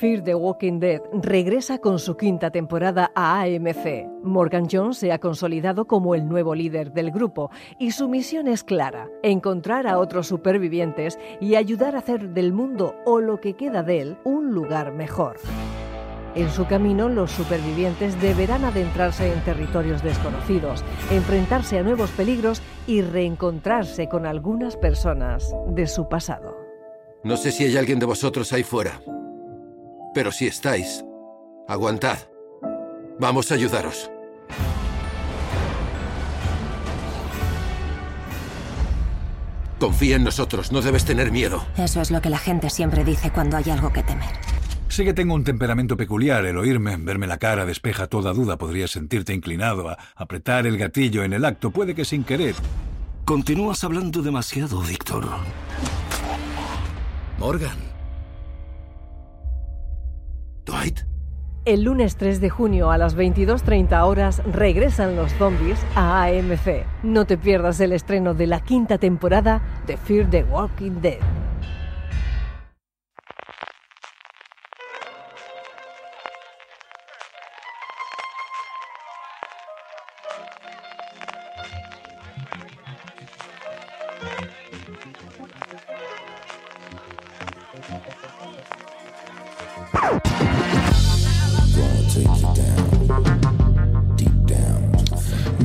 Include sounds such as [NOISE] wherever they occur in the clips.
Fear the Walking Dead regresa con su quinta temporada a AMC. Morgan Jones se ha consolidado como el nuevo líder del grupo y su misión es clara, encontrar a otros supervivientes y ayudar a hacer del mundo o lo que queda de él un lugar mejor. En su camino, los supervivientes deberán adentrarse en territorios desconocidos, enfrentarse a nuevos peligros y reencontrarse con algunas personas de su pasado. No sé si hay alguien de vosotros ahí fuera, pero si estáis, aguantad. Vamos a ayudaros. Confía en nosotros, no debes tener miedo. Eso es lo que la gente siempre dice cuando hay algo que temer. Sé que tengo un temperamento peculiar. El oírme, verme la cara, despeja toda duda. Podrías sentirte inclinado a apretar el gatillo en el acto, puede que sin querer. Continúas hablando demasiado, Víctor. Morgan. El lunes 3 de junio a las 22.30 horas regresan los zombies a AMC. No te pierdas el estreno de la quinta temporada de Fear the Walking Dead. Bye.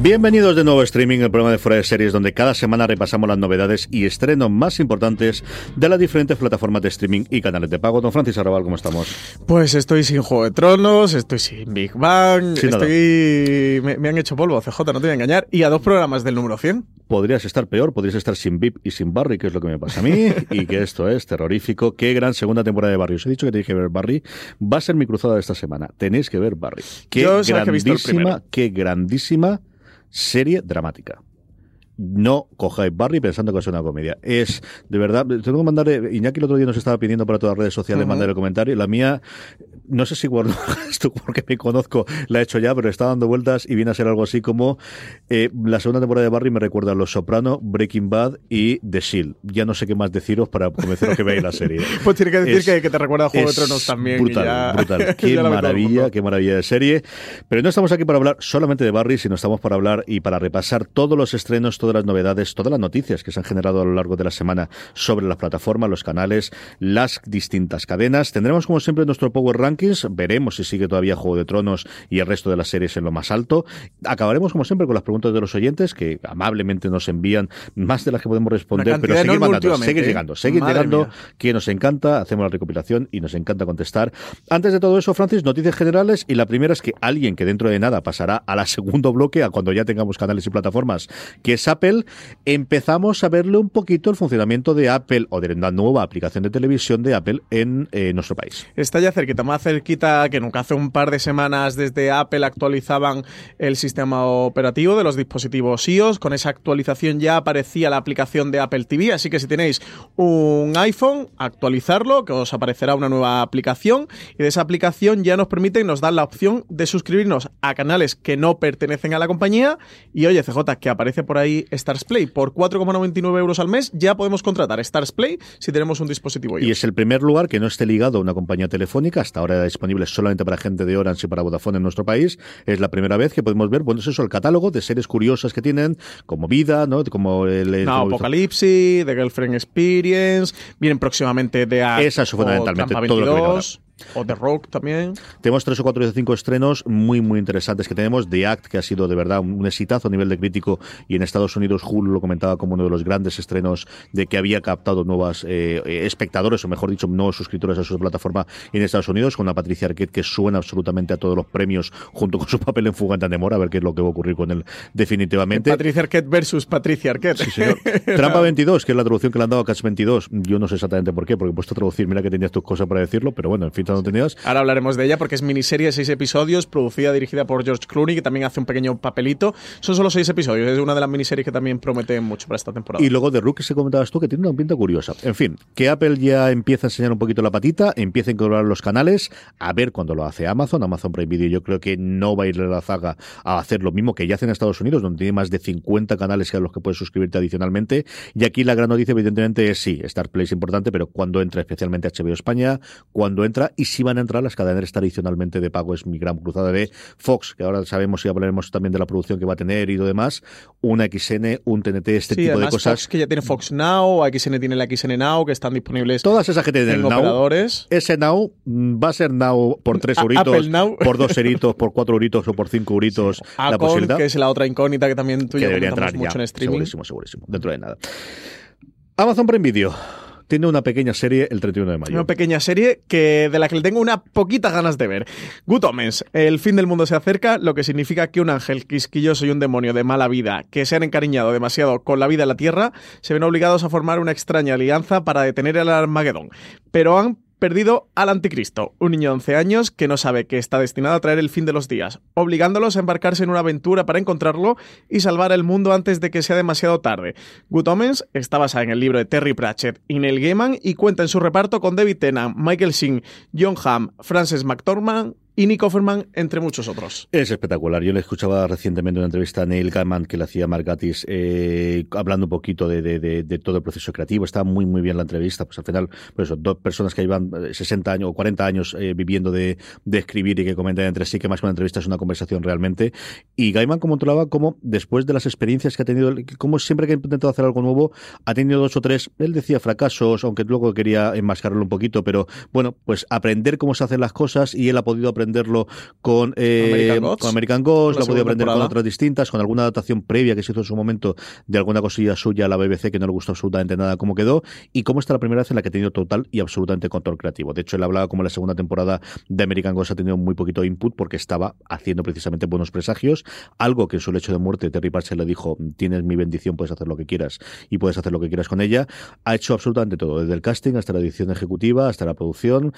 Bienvenidos de nuevo a Streaming, el programa de Fuera de Series, donde cada semana repasamos las novedades y estrenos más importantes de las diferentes plataformas de streaming y canales de pago. Don Francis Arrabal, ¿cómo estamos? Pues estoy sin Juego de Tronos, estoy sin Big Bang, Sin estoy... Me, me han hecho polvo, CJ, no te voy a engañar, y a dos programas del número 100. Podrías estar peor, podrías estar sin VIP y sin Barry, que es lo que me pasa a mí, [LAUGHS] y que esto es terrorífico. Qué gran segunda temporada de Barry. Os he dicho que tenéis que ver Barry. Va a ser mi cruzada de esta semana. Tenéis que ver Barry. Qué Yo sabes que he visto el grandísima, qué grandísima serie dramática. No cojáis Barry pensando que es una comedia. Es, de verdad, tengo que mandar, Iñaki el otro día nos estaba pidiendo para todas las redes sociales Ujú. mandar el comentario. La mía, no sé si guardo [LAUGHS] esto porque me conozco, la he hecho ya, pero está dando vueltas y viene a ser algo así como eh, la segunda temporada de Barry me recuerda a Los Soprano, Breaking Bad y The Shield. Ya no sé qué más deciros para convenceros que veáis la serie. [LAUGHS] Pues tiene que decir Es- que, que te recuerda a Juego de Tronos también. Brutal, ya- brutal. [LAUGHS] Qué maravilla, qué maravilla de serie. Pero no estamos aquí para hablar solamente de Barry, sino estamos para hablar y para repasar todos los estrenos, todas las novedades, todas las noticias que se han generado a lo largo de la semana sobre las plataformas, los canales, las distintas cadenas. Tendremos, como siempre, nuestro Power Rankings. Veremos si sigue todavía Juego de Tronos y el resto de las series en lo más alto. Acabaremos, como siempre, con las preguntas de los oyentes que amablemente nos envían más de las que podemos responder, pero seguir mandando, seguir ¿eh? llegando, seguir Madre llegando mía. que nos encanta, hacemos la recopilación y nos encanta contestar. Antes de todo eso, Francis, noticias generales y la primera es que alguien que dentro de nada pasará a la [LAUGHS] segundo bloque, a cuando ya tengamos canales y plataformas, que es Apple, empezamos a verle un poquito el funcionamiento de Apple o de la nueva aplicación de televisión de Apple en eh, nuestro país. Está ya cerquita, más cerquita que nunca. Hace un par de semanas desde Apple actualizaban el sistema operativo de los dispositivos iOS. Con esa actualización ya aparecía la aplicación de Apple TV, así que si tenéis un iPhone, actualizarlo, que os aparecerá una nueva aplicación. Y de esa aplicación ya nos permite y nos dan la opción de suscribirnos a canales que no pertenecen a la compañía. Y oye, CJ, que aparece por ahí Stars Play. Por 4,99 euros al mes ya podemos contratar Stars Play si tenemos un dispositivo iOS. Y es el primer lugar que no esté ligado a una compañía telefónica, hasta ahora era disponible solamente para gente de Orange y para Vodafone en nuestro país. Es la primera vez que podemos ver, bueno, es eso, el catálogo de series curiosas que tienen, como Vida, ¿no? Como el... el- No, como- Apocalipsis, The Girlfriend Experience, vienen próximamente The Act Esa es o fundamentalmente todo lo que viene 22, o The Rock también. Tenemos tres o cuatro de cinco estrenos muy, muy interesantes que tenemos. The Act, que ha sido de verdad un exitazo a nivel de crítico, y en Estados Unidos Hulu lo comentaba como uno de los grandes estrenos de que había captado nuevas eh, espectadores, o mejor dicho, nuevos suscriptores a su plataforma en Estados Unidos, con una Patricia Arquette que suena absolutamente a todos los premios, junto con su papel en Fugante de Amor, a ver qué es lo que va a ocurrir con él definitivamente. Patricia Arquette versus Patricia Arquette. Sí, señor. [LAUGHS] Trampa 22, que es la traducción que le han dado a Catch 22. Yo no sé exactamente por qué, porque he puesto a traducir, mira que tenías tus cosas para decirlo, pero bueno, en fin. Ahora hablaremos de ella porque es miniserie de seis episodios, producida, dirigida por George Clooney, que también hace un pequeño papelito. Son solo seis episodios, es una de las miniseries que también promete mucho para esta temporada. Y luego de Rook, que se comentabas tú, que tiene una pinta curiosa. En fin, que Apple ya empieza a enseñar un poquito la patita, empieza a incorporar los canales, a ver cuando lo hace Amazon. Amazon Prime Video yo creo que no va a ir a la zaga a hacer lo mismo que ya hace en Estados Unidos, donde tiene más de 50 canales a los que puedes suscribirte adicionalmente. Y aquí la gran noticia, evidentemente, es sí, Star Play es importante, pero cuando entra especialmente HBO España, cuando entra y si van a entrar las cadenas tradicionalmente de pago, es mi gran cruzada de Fox, que ahora sabemos y hablaremos también de la producción que va a tener y lo demás, una XN, un TNT, este tipo de cosas. Fox que ya tiene Fox Now, XN tiene la XN Now, que están disponibles. Todas esas que tienen el Now. Ese Now mm, va a ser Now por tres euritos, por dos euritos, por cuatro euritos o por cinco euritos. la posibilidad. que es la otra incógnita que también tú y yo entrar mucho en streaming. Segurísimo, segurísimo. Dentro de nada. Amazon Prime Video tiene una pequeña serie el 31 de mayo. Una pequeña serie que de la que le tengo una poquita ganas de ver. Good el fin del mundo se acerca, lo que significa que un ángel quisquilloso y un demonio de mala vida que se han encariñado demasiado con la vida en la Tierra se ven obligados a formar una extraña alianza para detener el Armagedón. Pero han perdido al anticristo, un niño de 11 años que no sabe que está destinado a traer el fin de los días, obligándolos a embarcarse en una aventura para encontrarlo y salvar el mundo antes de que sea demasiado tarde. Good Omens está basada en el libro de Terry Pratchett y Neil Gaiman y cuenta en su reparto con David Tennant, Michael Singh, John Hamm, Frances McDormand, y Nick Offerman, entre muchos otros. Es espectacular. Yo le escuchaba recientemente una entrevista a Neil Gaiman que le hacía Mark Gatiss, eh, hablando un poquito de, de, todo el proceso creativo. Estaba muy, muy bien la entrevista. Pues al final, pues eso, dos personas que llevan 60 años o 40 años eh, viviendo de, escribir y que comentan entre sí que más que una entrevista es una conversación realmente. Y Gaiman controlaba como después de las experiencias que ha tenido, como siempre que ha intentado hacer algo nuevo, ha tenido dos o tres, él decía fracasos, aunque luego quería enmascararlo un poquito, pero bueno, pues aprender cómo se hacen las cosas y él ha podido aprender aprenderlo con, eh, American Ghost, lo ha podido aprender con otras distintas, con alguna adaptación previa que se hizo en su momento de alguna cosilla suya a la BBC que no le gustó absolutamente nada cómo quedó, y cómo está la primera vez en la que ha tenido total y absolutamente control creativo. De hecho, él hablaba como la segunda temporada de American Ghost ha tenido muy poquito input porque estaba haciendo precisamente buenos presagios, algo que en su lecho de muerte Terry Pratchett le dijo, tienes mi bendición, puedes hacer lo que quieras y puedes hacer lo que quieras con ella. Ha hecho absolutamente todo, desde el casting hasta la edición ejecutiva, hasta la producción.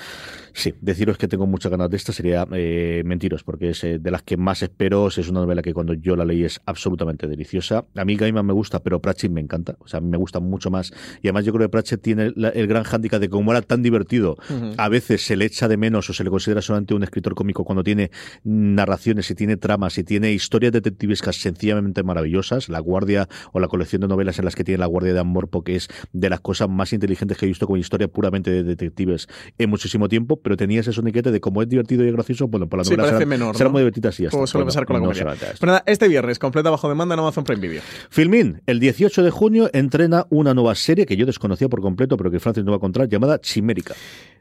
Sí, deciros que tengo muchas ganas de esta sería eh, mentiros, porque es eh, de las que más espero. Es una novela que cuando yo la leí es absolutamente deliciosa. A mí Gaiman me gusta, pero Pratchett me encanta. O sea, a mí me gusta mucho más. Y además yo creo que Pratchett tiene el gran hándicap de como era tan divertido, a veces se le echa de menos o se le considera solamente un escritor cómico cuando tiene narraciones y tiene tramas y tiene historias detectivescas sencillamente maravillosas. La Guardia o la colección de novelas en las que tiene La Guardia de Amor, porque es de las cosas más inteligentes que he visto como historia puramente de detectives en muchísimo tiempo, pero tenía ese soniquete de cómo es divertido y gracioso bueno, por la sí, parece menor, será muy divertidas y ya Como suele pasar con la comedia. Pero nada, este viernes, completa bajo demanda en Amazon Prime Video. Filmin, el 18 de junio entrena una nueva serie que yo desconocía por completo, pero que Francis no va a encontrar, llamada Chimérica.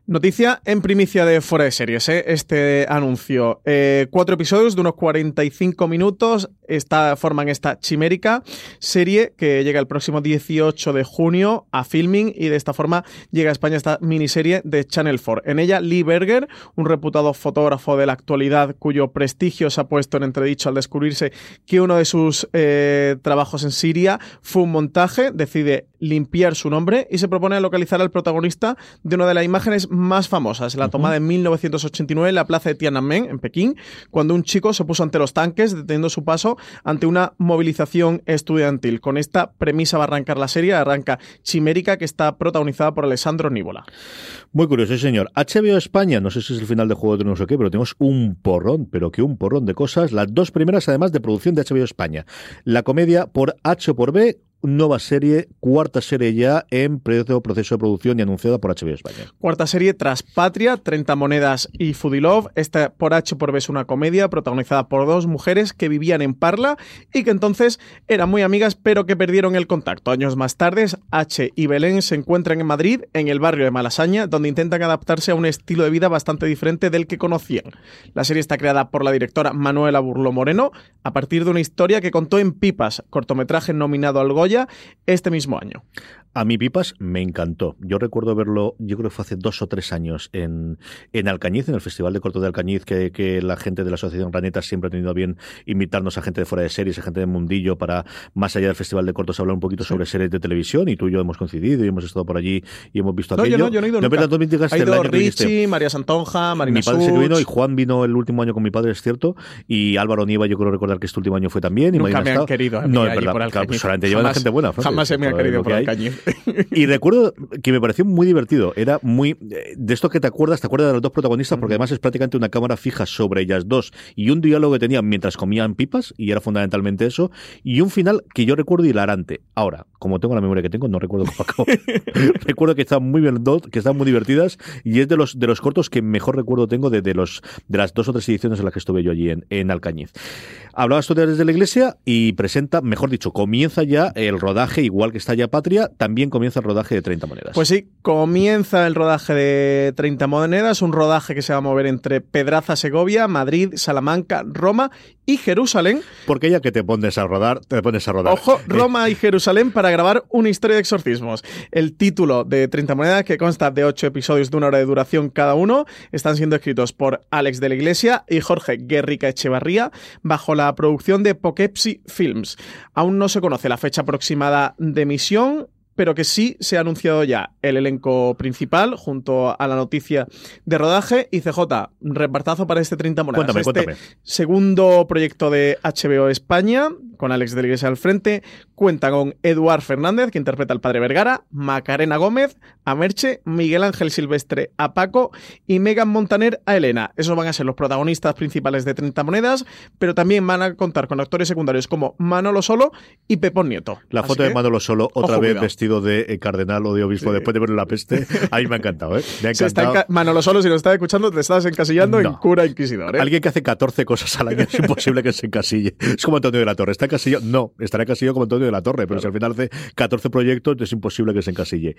Noticia en primicia de Fuera de Series, ¿eh? este anuncio. Eh, cuatro episodios de unos 45 minutos esta, forman esta chimérica serie que llega el próximo 18 de junio a filming y de esta forma llega a España esta miniserie de Channel 4. En ella, Lee Berger, un reputado fotógrafo de la actualidad cuyo prestigio se ha puesto en entredicho al descubrirse que uno de sus eh, trabajos en Siria fue un montaje, decide limpiar su nombre y se propone localizar al protagonista de una de las imágenes más famosas, la tomada en 1989 en la plaza de Tiananmen, en Pekín, cuando un chico se puso ante los tanques deteniendo su paso ante una movilización estudiantil. Con esta premisa va a arrancar la serie, arranca Chimérica, que está protagonizada por Alessandro Níbola. Muy curioso, señor. HBO España, no sé si es el final de Juego de Tronos o qué, pero tenemos un porrón, pero que un porrón de cosas. Las dos primeras, además, de producción de HBO España. La comedia por H por B, nueva serie, cuarta serie ya en proceso de producción y anunciada por HBO España. Cuarta serie tras Patria, 30 monedas y Foodie Love. Esta por H por B es una comedia protagonizada por dos mujeres que vivían en Parla y que entonces eran muy amigas pero que perdieron el contacto. Años más tarde, H y Belén se encuentran en Madrid, en el barrio de Malasaña, donde intentan adaptarse a un estilo de vida bastante diferente del que conocían. La serie está creada por la directora Manuela Burlo Moreno a partir de una historia que contó en Pipas, cortometraje nominado al Goya este mismo año. A mí Pipas me encantó. Yo recuerdo verlo, yo creo que fue hace dos o tres años en, en Alcañiz, en el Festival de Corto de Alcañiz, que, que la gente de la Asociación Raneta siempre ha tenido bien invitarnos a gente de fuera de series, a gente de mundillo, para más allá del Festival de Cortos hablar un poquito sobre series de televisión. Y tú y yo hemos coincidido y hemos estado por allí y hemos visto No, aquello. yo no, yo no he ido No, nunca. pero tú me indicaste Ha ido. Richie, María Santonja, Marina Mi padre sí que vino y Such. Juan vino el último año con mi padre, es cierto. Y Álvaro Nieva, yo creo recordar que este último año fue también. Y Nunca me han Estado. querido a mí No, es verdad. por Claro, pues solamente llevan gente buena. Francis, Jamás se me ha querido por. Alcañiz. Y recuerdo que me pareció muy divertido. Era muy. eh, De esto que te acuerdas, te acuerdas de los dos protagonistas, porque además es prácticamente una cámara fija sobre ellas dos y un diálogo que tenían mientras comían pipas, y era fundamentalmente eso, y un final que yo recuerdo hilarante. Ahora, como tengo la memoria que tengo, no recuerdo cómo acabó. [LAUGHS] recuerdo que están muy bien, que están muy divertidas, y es de los, de los cortos que mejor recuerdo tengo de, de los, de las dos o tres ediciones en las que estuve yo allí en, en Alcañiz. Hablabas tú de desde la iglesia y presenta, mejor dicho, comienza ya el rodaje, igual que está ya Patria, también comienza el rodaje de 30 monedas. Pues sí, comienza el rodaje de 30 monedas, un rodaje que se va a mover entre Pedraza, Segovia, Madrid, Salamanca, Roma y Jerusalén. Porque ya que te pones a rodar, te pones a rodar. Ojo, Eh, Roma y Jerusalén para grabar una historia de exorcismos. El título de 30 monedas, que consta de 8 episodios de una hora de duración cada uno, están siendo escritos por Alex de la Iglesia y Jorge Guerrica Echevarría, bajo la producción de Poughkeepsie Films. Aún no se conoce la fecha aproximada de emisión, pero que sí se ha anunciado ya el elenco principal junto a la noticia de rodaje y CJ, repartazo para este 30 monedas. Cuéntame, Este cuéntame. Segundo proyecto de HBO España, con Alex de la Iglesia al frente, cuenta con Eduard Fernández, que interpreta al padre Vergara, Macarena Gómez, a Merche, Miguel Ángel Silvestre a Paco y Megan Montaner a Elena. Esos van a ser los protagonistas principales de 30 monedas, pero también van a contar con actores secundarios como Manolo Solo y Pepón Nieto. La Así foto de Manolo Solo, otra ojo, vez cuidado. Vestido de eh, cardenal o de obispo después de ver la peste. A mí me ha encantado, ¿eh? Me ha [LAUGHS] está encantado. enca- Manolo Solo, si nos estás escuchando, te estás encasillando en No. cura inquisidor. ¿eh? Alguien que hace 14 cosas al año es imposible que se encasille. Es como Antonio de la Torre. ¿Está encasillado? No, estará encasillado como Antonio de la Torre, pero si al final hace 14 proyectos es imposible que se encasille.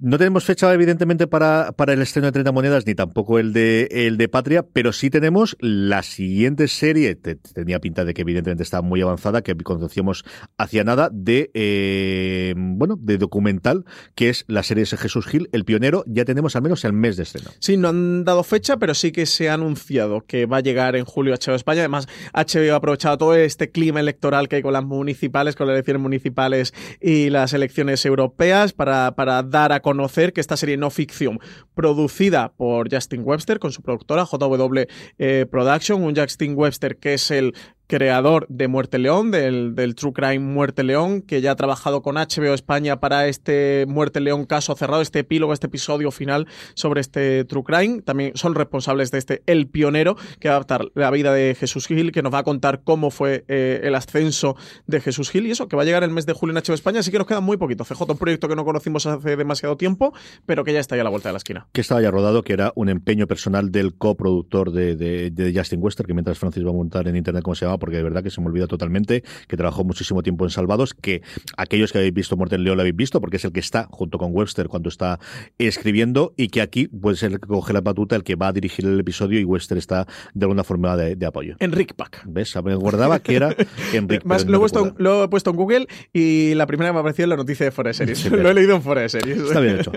No tenemos fecha, evidentemente, para, para el estreno de 30 monedas, ni tampoco el de, el de Patria, pero sí tenemos la siguiente serie, te- tenía pinta de que evidentemente está muy avanzada, que conocíamos hacia nada, de, eh, bueno, de documental, que es la serie de Jesús Gil, El Pionero, ya tenemos al menos el mes de estreno. Sí, no han dado fecha, pero sí que se ha anunciado que va a llegar en julio a HBO España. Además, HBO ha aprovechado todo este clima electoral que hay con las municipales, con las elecciones municipales y las elecciones europeas para, para dar a conocer que esta serie no ficción, producida por Justin Webster con su productora JW eh, Production, un Justin Webster que es el creador de Muerte León, del, del True Crime Muerte León, que ya ha trabajado con HBO España para este Muerte León caso cerrado, este epílogo, este episodio final sobre este True Crime. También son responsables de este El Pionero, que va a adaptar la vida de Jesús Gil, que nos va a contar cómo fue eh, el ascenso de Jesús Gil y eso, que va a llegar el mes de julio en HBO España, así que nos queda muy poquito. CJ, un proyecto que no conocimos hace demasiado tiempo, pero que ya está ahí a la vuelta de la esquina. que estaba ya rodado, que era un empeño personal del coproductor de, de, de Justin Wester, que mientras Francis va a montar en internet cómo se llama, porque de verdad que se me olvida totalmente, que trabajó muchísimo tiempo en Salvados, que aquellos que habéis visto Muerte en León lo habéis visto, porque es el que está junto con Webster cuando está escribiendo, y que aquí puede ser el que coge la batuta, el que va a dirigir el episodio, y Webster está de alguna forma de, de apoyo. Enric Pack. ¿Ves? Me guardaba que era. [LAUGHS] Más, lo, he puesto, lo he puesto en Google y la primera que me ha aparecido es la noticia de de Series. [LAUGHS] Sí, [LAUGHS] lo he leído en de Series. Está bien hecho.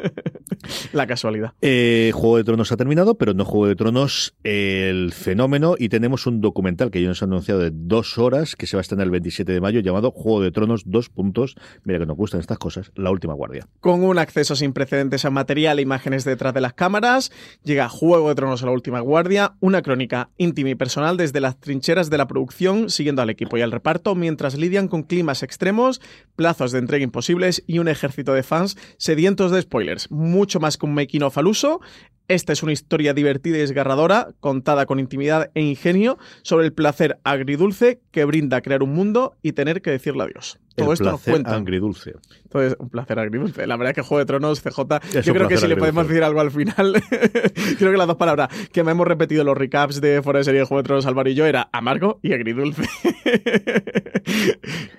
la casualidad. Eh, Juego de Tronos ha terminado, pero no Juego de Tronos el fenómeno y tenemos un documental que ya nos han anunciado de dos horas que se va a estrenar el 27 de mayo llamado Juego de Tronos dos puntos. Mira que nos gustan estas cosas. La última guardia. Con un acceso sin precedentes a material e imágenes detrás de las cámaras, llega Juego de Tronos a la última guardia, una crónica íntima y personal desde las trincheras de la producción, siguiendo al equipo y al reparto, mientras lidian con climas extremos, plazos de entrega imposibles y un ejército de fans sedientos de spoilers. Mucho más que un making of al uso, esta es una historia divertida y desgarradora, contada con intimidad e ingenio, sobre el placer agridulce que brinda crear un mundo y tener que decirle adiós. Todo el esto nos placer cuenta. agridulce. Entonces, un placer agridulce. La verdad es que Juego de Tronos, CJ, Es yo creo que si le podemos decir algo al final, [LAUGHS] creo que las dos palabras que me hemos repetido los recaps de Fuera de Serie de Juego de Tronos, Álvaro y yo, era amargo y agridulce. [LAUGHS]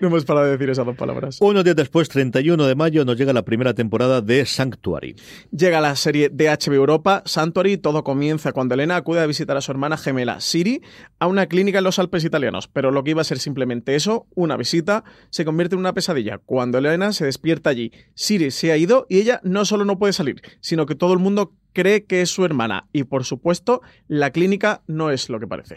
no hemos parado de decir esas dos palabras. Unos días después, 31 de mayo, nos llega la primera temporada de Sanctuary. Llega la serie de HBO Europa, Santori todo comienza cuando Elena acude a visitar a su hermana gemela Siri a una clínica en los Alpes italianos, pero lo que iba a ser simplemente eso, una visita, se convierte en una pesadilla. Cuando Elena se despierta allí, Siri se ha ido y ella no solo no puede salir, sino que todo el mundo cree que es su hermana y por supuesto la clínica no es lo que parece.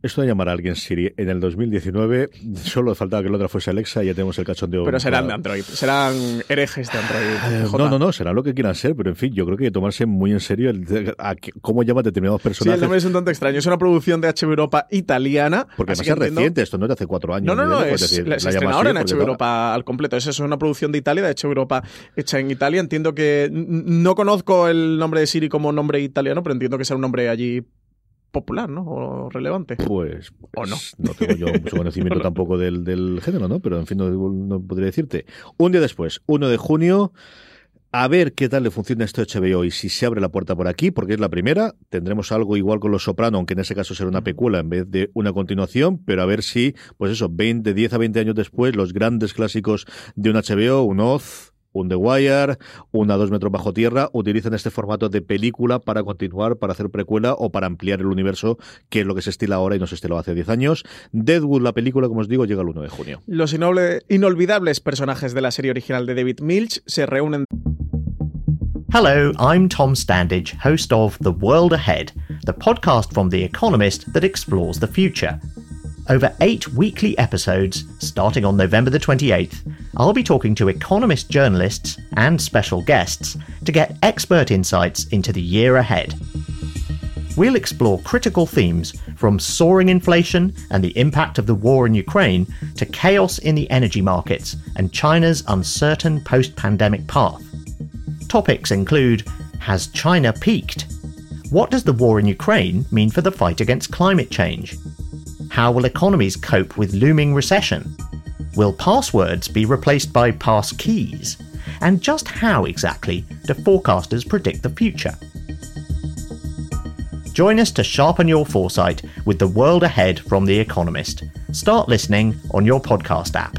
Esto de llamar a alguien Siri en el 2019, solo faltaba que la otra fuese Alexa y ya tenemos el cachondeo. Pero serán de Android, serán herejes de Android. Eh, no, no, no, serán lo que quieran ser, pero en fin, yo creo que hay que tomarse muy en serio el, a, cómo llaman determinados personajes. Sí, el nombre es un tanto extraño. Es una producción de HBO Europa italiana. Porque además es reciente, esto no es de hace cuatro años. No, no, no, es, decir, se estrena ahora en HBO Europa al completo. Eso es una producción de Italia, de HBO Europa hecha en Italia. Entiendo que no conozco el nombre de Siri como nombre italiano, pero entiendo que sea un nombre allí popular, ¿no? O relevante. Pues, ¿O no? Pues, no tengo yo mucho conocimiento [LAUGHS] tampoco del, del, género, ¿no? Pero en fin, no, no, podría decirte. Un día después, 1 de junio. A ver qué tal le funciona esto HBO y si se abre la puerta por aquí, porque es la primera. Tendremos algo igual con Los Soprano, aunque en ese caso será una pecuela en vez de una continuación, pero a ver si, pues eso, 20, 10 a 20 años después, los grandes clásicos de un HBO, un Oz, un The Wire, una dos metros bajo tierra, utilizan este formato de película para continuar, para hacer precuela o para ampliar el universo, que es lo que se estila ahora y no se estiló hace 10 años. Deadwood, la película, como os digo, llega el 1 de junio. Los inolvidables personajes de la serie original de David Milch se reúnen. Hello, I'm Tom Standage, host of The World Ahead, the podcast from The Economist that explores the future. Over eight weekly episodes, starting on November the 28th, I'll be talking to economist journalists and special guests to get expert insights into the year ahead. We'll explore critical themes from soaring inflation and the impact of the war in Ukraine to chaos in the energy markets and China's uncertain post pandemic path. Topics include Has China peaked? What does the war in Ukraine mean for the fight against climate change? How will economies cope with looming recession? Will passwords be replaced by pass keys? And just how exactly do forecasters predict the future? Join us to sharpen your foresight with the world ahead from The Economist. Start listening on your podcast app.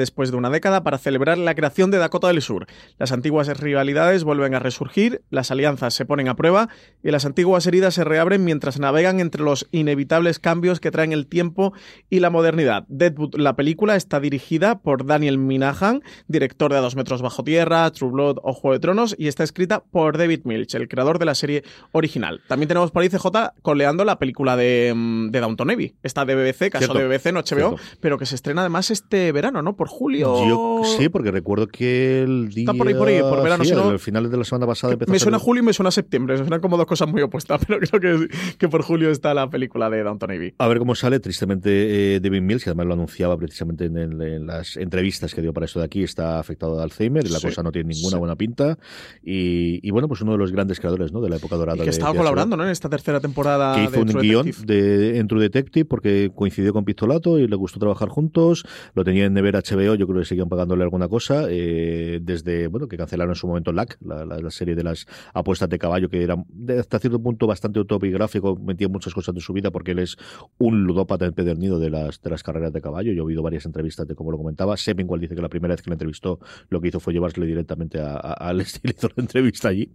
Después de una década para celebrar la creación de Dakota del Sur. Las antiguas rivalidades vuelven a resurgir, las alianzas se ponen a prueba y las antiguas heridas se reabren mientras navegan entre los inevitables cambios que traen el tiempo y la modernidad. Deadwood, la película, está dirigida por Daniel Minahan, director de A dos metros bajo tierra, True Blood o Juego de Tronos, y está escrita por David Milch, el creador de la serie original. También tenemos por ahí CJ coleando la película de, mm, de Downton Abbey, esta de BBC, caso de BBC, no HBO, pero que se estrena además este verano, ¿no? Por julio. Yo, sí, porque recuerdo que el día. Está por ahí, por ahí, por verano. Sí, si no, al final de la semana pasada Me suena a julio y me suena a septiembre. Me suenan como dos cosas muy opuestas, [LAUGHS] pero creo que, que por julio está la película de Downton Abbey. A ver cómo sale. Tristemente, eh, David Mills, que además lo anunciaba precisamente en, el, en, las entrevistas que dio para esto de aquí, está afectado de Alzheimer y la sí, cosa no tiene ninguna sí. buena pinta. Y, y, bueno, pues uno de los grandes creadores ¿no? de la época dorada. Y que de, estaba de colaborando ¿no? en esta tercera temporada. Que hizo de un True guion Detective. de, en True Detective porque coincidió con Pistolato y le gustó trabajar juntos. Lo tenía en Never HBO, yo creo que seguían pagándole alguna cosa. Eh, desde, bueno, que cancelaron en su momento LAC, la, la, la, serie de las apuestas de caballo, que era hasta cierto punto bastante autobiográfico, metía muchas cosas de su vida porque él es un ludópata empedernido de las, de las carreras de caballo. Yo he oído varias entrevistas de cómo lo comentaba. Seven igual dice que la primera vez que le entrevistó lo que hizo fue llevársele directamente al [LAUGHS] estilo hizo la entrevista allí.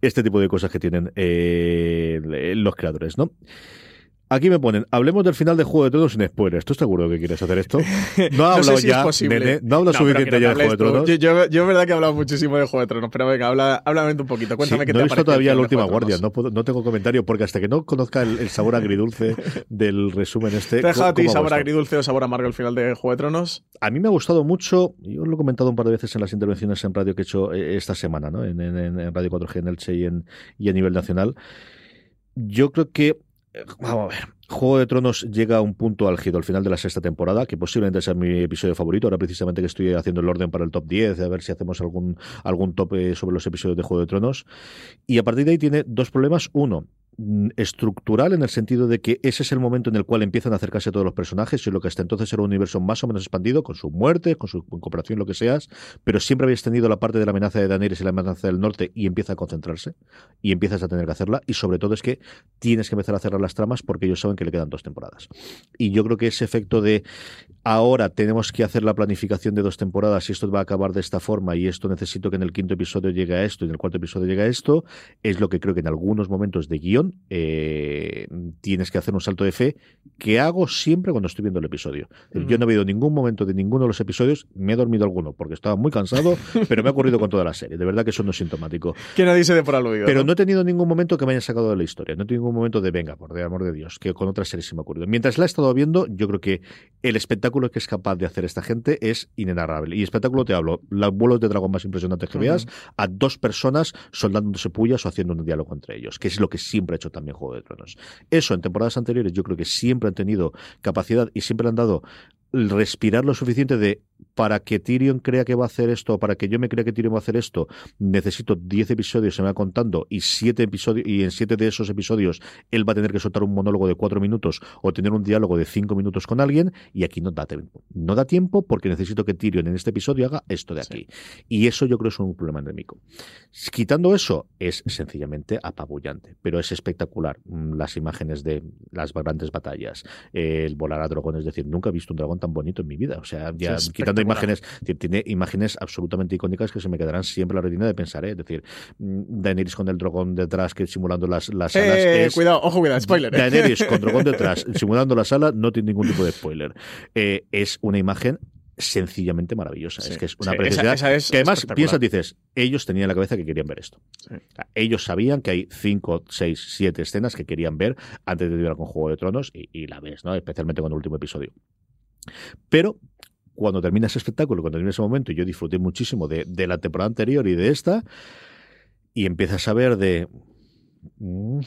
Este tipo de cosas que tienen eh, los creadores, ¿no? Aquí me ponen, hablemos del final de Juego de Tronos sin spoilers. ¿Estás seguro que quieres hacer esto? [LAUGHS] No ha no hablado sé si ya, nene, no habla No, suficiente ya no de Juego de. Tronos. Yo, yo, verdad que he hablado muchísimo de Juego de Tronos, pero venga, habla, háblame un poquito. Cuéntame Sí, qué no te he visto todavía el la última guardia, no, puedo- no tengo comentario porque hasta que no conozca el, el sabor agridulce [LAUGHS] del resumen este. ¿Te ha dejado a ti ¿cómo hago sabor agridulce o sabor amargo el final de Juego de Tronos? A mí me ha gustado mucho, yo lo he comentado un par de veces en las intervenciones en radio que he hecho eh, esta semana, ¿no? en, en- en Radio 4G en Elche y, en, y a nivel nacional. Yo creo que vamos a ver. Juego de Tronos llega a un punto álgido al final de la sexta temporada, que posiblemente sea mi episodio favorito. Ahora precisamente que estoy haciendo el orden para el top 10, a ver si hacemos algún, algún top eh, sobre los episodios de Juego de Tronos. Y a partir de ahí tiene dos problemas. Uno, estructural en el sentido de que ese es el momento en el cual empiezan a acercarse todos los personajes y lo que hasta entonces era un universo más o menos expandido con su muerte, con su cooperación, lo que seas, pero siempre habías tenido la parte de la amenaza de Daenerys y la amenaza del norte y empieza a concentrarse y empiezas a tener que hacerla y sobre todo es que tienes que empezar a cerrar las tramas porque ellos saben que le quedan dos temporadas. Y yo creo que ese efecto de ahora tenemos que hacer la planificación de dos temporadas y esto va a acabar de esta forma y esto necesito que en el quinto episodio llegue a esto y en el cuarto episodio llegue a esto, es lo que creo que en algunos momentos de guion eh, tienes que hacer un salto de fe que hago siempre cuando estoy viendo el episodio. Yo no he visto ningún momento de ninguno de los episodios, me he dormido alguno porque estaba muy cansado, [LAUGHS] pero me ha ocurrido con toda la serie. De verdad que eso no es sintomático. Que nadie se dé por aludido. Pero ¿no? he tenido ningún momento que me haya sacado de la historia. No he tenido ningún momento de venga, por el amor de Dios, que con otras series se me ha ocurrido. Mientras la he estado viendo, yo creo que el espectáculo que es capaz de hacer esta gente es inenarrable. Y espectáculo te hablo, los vuelos de dragón más impresionantes que veas, a dos personas soldándose pullas o haciendo un diálogo entre ellos, que es lo que siempre hecho también Juego de Tronos. Eso en temporadas anteriores yo creo que siempre han tenido capacidad y siempre han dado respirar lo suficiente de para que Tyrion crea que va a hacer esto, para que yo me crea que Tyrion va a hacer esto, necesito 10 episodios, se me va contando, y siete episodios, y en siete de esos episodios él va a tener que soltar un monólogo de cuatro minutos o tener un diálogo de cinco minutos con alguien, y aquí no da tiempo. No da tiempo porque necesito que Tyrion en este episodio haga esto de aquí. Y eso yo creo es un problema endémico. Quitando eso, es sencillamente apabullante, pero es espectacular. Mm, las imágenes de las grandes batallas, el volar a dragones, es decir, nunca he visto un dragón tan bonito en mi vida. O sea, ya quitando imágenes, tiene imágenes absolutamente icónicas que se me quedarán siempre la retina de pensar, ¿eh? es decir, mm, Daenerys con el dragón detrás que simulando las, las alas. Eh, cuidado, ojo, cuidado, spoiler. Daenerys con dragón [LAUGHS] detrás simulando las alas no tiene ningún tipo de spoiler. Eh, es una imagen sencillamente maravillosa. es que es una preciosidad. que además piensas, dices, ellos tenían en la cabeza que querían ver esto. ellos sabían que hay cinco, seis, siete escenas que querían ver antes de llegar con Juego de Tronos y, y, la ves, ¿no? Especialmente con el último episodio. Pero cuando termina ese espectáculo, cuando termina ese momento, yo disfruté muchísimo de, la temporada anterior y de esta, y empiezas a ver de... Mm,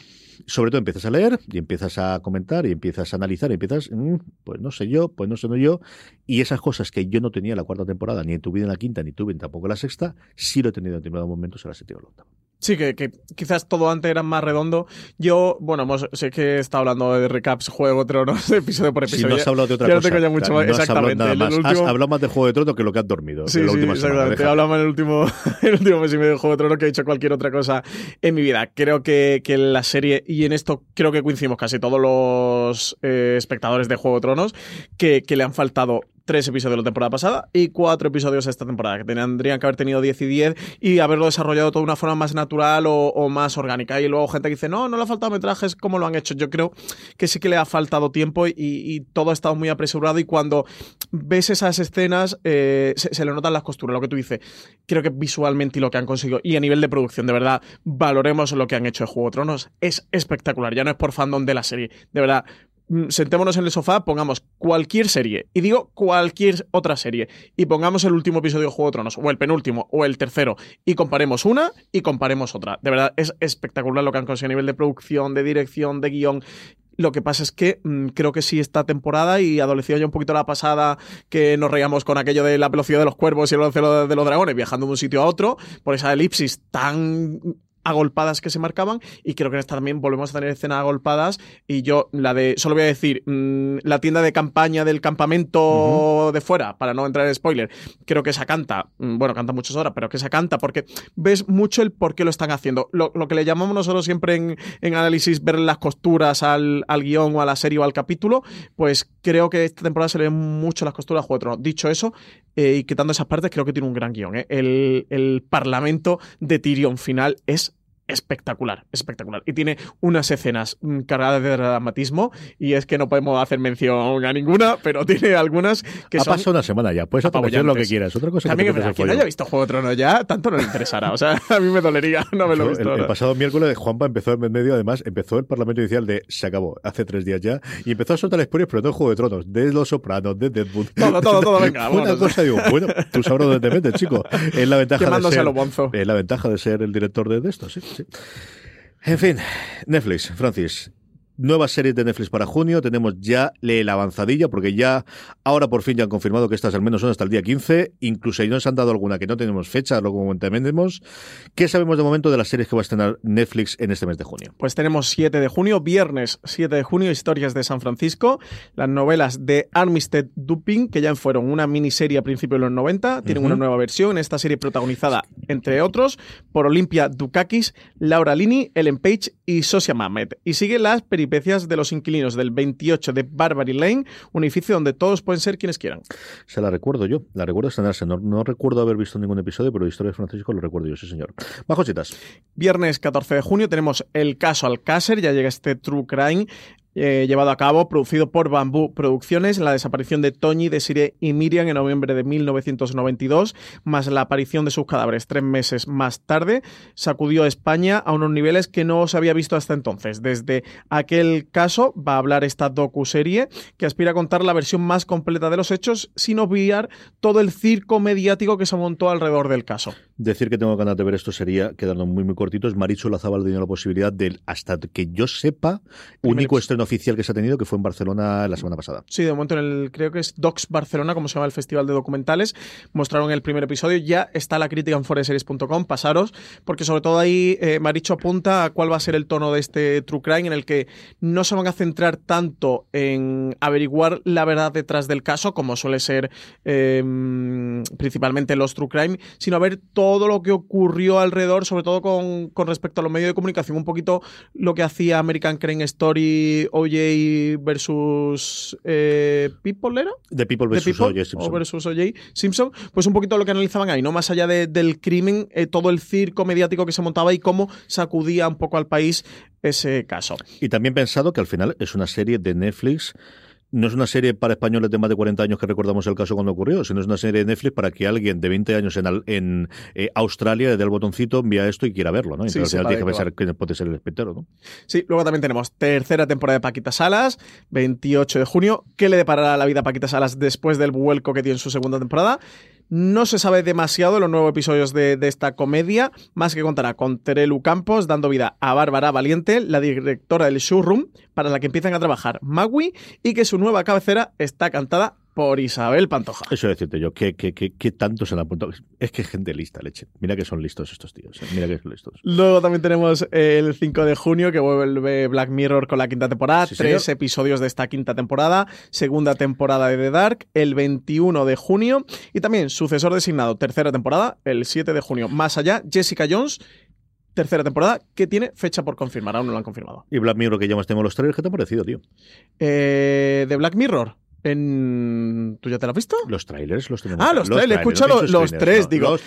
sobre todo empiezas a leer y empiezas a comentar y empiezas a analizar y empiezas, mm, pues no sé yo, pues no sé no yo, y esas cosas que yo no tenía en la cuarta temporada, ni en tu vida en la quinta, ni tuve tampoco en la sexta, sí lo he tenido en determinados momentos en la séptima o la octava. Sí, que, quizás todo antes era más redondo. Yo, bueno, sé que he estado hablando de recaps, Juego de Tronos, [LAUGHS] episodio por episodio. Si no has hablado de otra cosa. No mucho más. exactamente. Has hablado, más. has hablado más de Juego de Tronos que lo que has dormido. Sí, sí, exactamente. He hablado más en el último, [LAUGHS] el último mes y medio de Juego de Tronos que he hecho cualquier otra cosa en mi vida. Creo que, que la serie, y en esto creo que coincidimos casi todos los eh, espectadores de Juego de Tronos, que, que le han faltado tres episodios de la temporada pasada y cuatro episodios esta temporada, que tendrían que haber tenido 10 y 10 y haberlo desarrollado de una forma más natural o, más orgánica. Y luego gente que dice, no, no le ha faltado metrajes, ¿cómo lo han hecho? Yo creo que sí que le ha faltado tiempo y, todo ha estado muy apresurado y cuando ves esas escenas eh, se, le notan las costuras, lo que tú dices. Creo que visualmente y lo que han conseguido y a nivel de producción, de verdad, valoremos lo que han hecho de Juego de Tronos. Es espectacular, ya no es por fandom de la serie, de verdad sentémonos en el sofá, pongamos cualquier serie, y digo cualquier otra serie, y pongamos el último episodio de Juego de Tronos, o el penúltimo, o el tercero, y comparemos una y comparemos otra. De verdad, es espectacular lo que han conseguido a nivel de producción, de dirección, de guion. Lo que pasa es que mm, creo que sí esta temporada, y adolecido ya un poquito la pasada, que nos reíamos con aquello de la velocidad de los cuervos y el velocidad de los dragones, viajando de un sitio a otro, por esa elipsis tan agolpadas que se marcaban y creo que en esta también volvemos a tener escenas agolpadas y yo la de, solo voy a decir, mm, la tienda de campaña del campamento de fuera, para no entrar en spoiler, creo que esa canta, mm, bueno, canta muchas horas, pero que esa canta porque ves mucho el por qué lo están haciendo. Lo, que le llamamos nosotros siempre en, en análisis ver las costuras al, al, guion o a la serie o al capítulo, pues creo que esta temporada se le ven mucho las costuras a Juego Dicho eso, eh, y quitando esas partes, creo que tiene un gran guion. ¿eh? El, el parlamento de Tyrion final es espectacular, espectacular. Y tiene unas escenas mm, cargadas de dramatismo y es que no podemos hacer mención a ninguna, pero tiene algunas que ha son... pasado una semana ya, puedes hacer lo que quieras. Otra cosa También que es quien haya visto Juego de Tronos ya, tanto no le interesará. O sea, [LAUGHS] a mí me dolería no me lo he visto. El, pasado miércoles Juanpa empezó en medio, además, empezó el Parlamento Inicial de se acabó, hace tres días ya, y empezó a soltar spoilers, pero todo Juego de Tronos, de Los Sopranos, de Deadwood. Todo, todo, todo, [LAUGHS] venga. una cosa, digo, bueno, tú sabrás dónde te metes, chico. [LAUGHS] Es la ventaja de ser, es la ventaja de ser el director de, esto, sí, sí. En fin, Netflix, Francis. Nuevas series de Netflix para junio, tenemos ya la avanzadilla, porque ya ahora por fin ya han confirmado que estas al menos son hasta el día 15, incluso ahí nos han dado alguna que no tenemos fecha, lo comentaremos. ¿Qué sabemos de momento de las series que va a estrenar Netflix en este mes de junio? Pues tenemos 7 de junio, viernes 7 de junio, Historias de San Francisco, las novelas de Armistead Dupin, que ya fueron una miniserie a principios de los 90, tienen una nueva versión, esta serie protagonizada, entre otros, por Olimpia Dukakis, Laura Lini, Ellen Page y Sosia Mamet. Y sigue las peripecias de los inquilinos del 28 de Barbary Lane, un edificio donde todos pueden ser quienes quieran. Se la recuerdo yo, la recuerdo estrenarse. No, no recuerdo haber visto ningún episodio, pero Historia de Francisco lo recuerdo yo, sí señor. Bajo citas. Viernes 14 de junio tenemos el caso Alcácer, ya llega este True Crime eh, llevado a cabo, producido por Bambú Producciones, la desaparición de Toñi, Desiree y Miriam en noviembre de 1992, más la aparición de sus cadáveres tres meses más tarde, sacudió a España a unos niveles que no se había visto hasta entonces. Desde aquel caso va a hablar esta docu-serie que aspira a contar la versión más completa de los hechos sin obviar todo el circo mediático que se montó alrededor del caso. Decir que tengo ganas de ver esto sería, quedando muy muy cortitos, Marichu Lazabal tiene la posibilidad del, hasta que yo sepa, único estreno oficial que se ha tenido, que fue en Barcelona la semana pasada. Sí, de momento en el, creo que es Docs Barcelona, como se llama el festival de documentales, mostraron el primer episodio, ya está la crítica en foreseries.com, pasaros, porque sobre todo ahí eh, Maricho apunta a cuál va a ser el tono de este True Crime, en el que no se van a centrar tanto en averiguar la verdad detrás del caso, como suele ser em, principalmente los True Crime, sino a ver todo lo que ocurrió alrededor, sobre todo con, con respecto a los medios de comunicación, un poquito lo que hacía American Crime Story OJ versus eh, People, ¿era? The People versus OJ Simpson. O versus OJ Simpson, pues un poquito lo que analizaban ahí, ¿no? Más allá del crimen, eh, todo el circo mediático que se montaba y cómo sacudía un poco al país ese caso. Y también pensado que al final es una serie de Netflix no es una serie para españoles de más de 40 años que recordamos el caso cuando ocurrió, sino es una serie de Netflix para que alguien de 20 años en, en eh, Australia le dé el botoncito, envía esto y quiera verlo, ¿no? Entonces al final tiene que pensar quién puede ser el espectador, ¿no? Sí, luego también tenemos tercera temporada de Paquita Salas, 28 de junio. ¿Qué le deparará la vida a Paquita Salas después del vuelco que tiene en su segunda temporada? No se sabe demasiado de los nuevos episodios de, esta comedia, más que contará con Terelu Campos dando vida a Bárbara Valiente, la directora del showroom, para la que empiezan a trabajar Magui, y que su nueva cabecera está cantada por Isabel Pantoja. Eso decirte yo, ¿qué, qué, qué, tanto se han apuntado? Es que gente lista, leche. Mira que son listos estos tíos. Eh. Mira que son listos. Luego también tenemos el 5 de junio que vuelve Black Mirror con la quinta temporada. tres episodios de esta quinta temporada. Segunda temporada de The Dark, el 21 de junio. Y también sucesor designado, tercera temporada, el 7 de junio. Más allá, Jessica Jones tercera temporada que tiene fecha por confirmar, aún no lo han confirmado. Y Black Mirror, que ya más tenemos los trailers, ¿qué te ha parecido, tío? Eh, de Black Mirror. En... ¿Tú ya te lo has visto? Los trailers los tenemos. Ah, los, trailers, he escuchado los, tres. digo,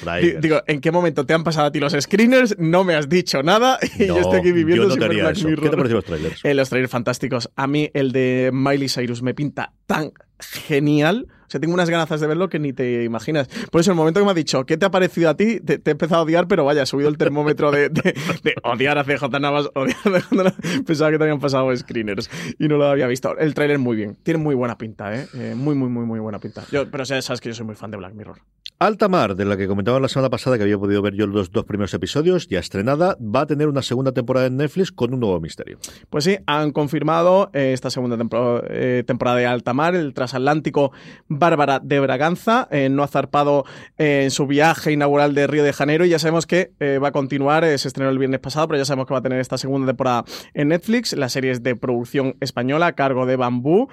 digo, ¿en qué momento te han pasado a ti los screeners? No me has dicho nada [LAUGHS] y yo estoy aquí viviendo no te Black Mirror. ¿Qué te parecen los trailers? Eh, los trailers fantásticos. A mí el de Miley Cyrus me pinta tan genial. Sea, tengo unas ganas de verlo que ni te imaginas. Por eso, el momento que me ha dicho, ¿qué te ha parecido a ti? Te, he empezado a odiar, pero vaya, he subido el termómetro de, odiar a CJ Navas, odiar a CJ Pensaba que te habían pasado screeners y no lo había visto. El tráiler muy bien. Tiene muy buena pinta, ¿eh? eh muy, muy, muy, muy buena pinta. Yo, pero sabes que yo soy muy fan de Black Mirror. Alta Mar, de la que comentaba la semana pasada que había podido ver yo los dos primeros episodios, ya estrenada, va a tener una segunda temporada en Netflix con un nuevo misterio. Pues sí, han confirmado eh, esta segunda eh, temporada de Alta Mar, el transatlántico Bárbara de Braganza, eh, no ha zarpado en su viaje inaugural de Río de Janeiro y ya sabemos que va a continuar, se estrenó el viernes pasado, pero ya sabemos que va a tener esta segunda temporada en Netflix, la serie es de producción española a cargo de Bambú,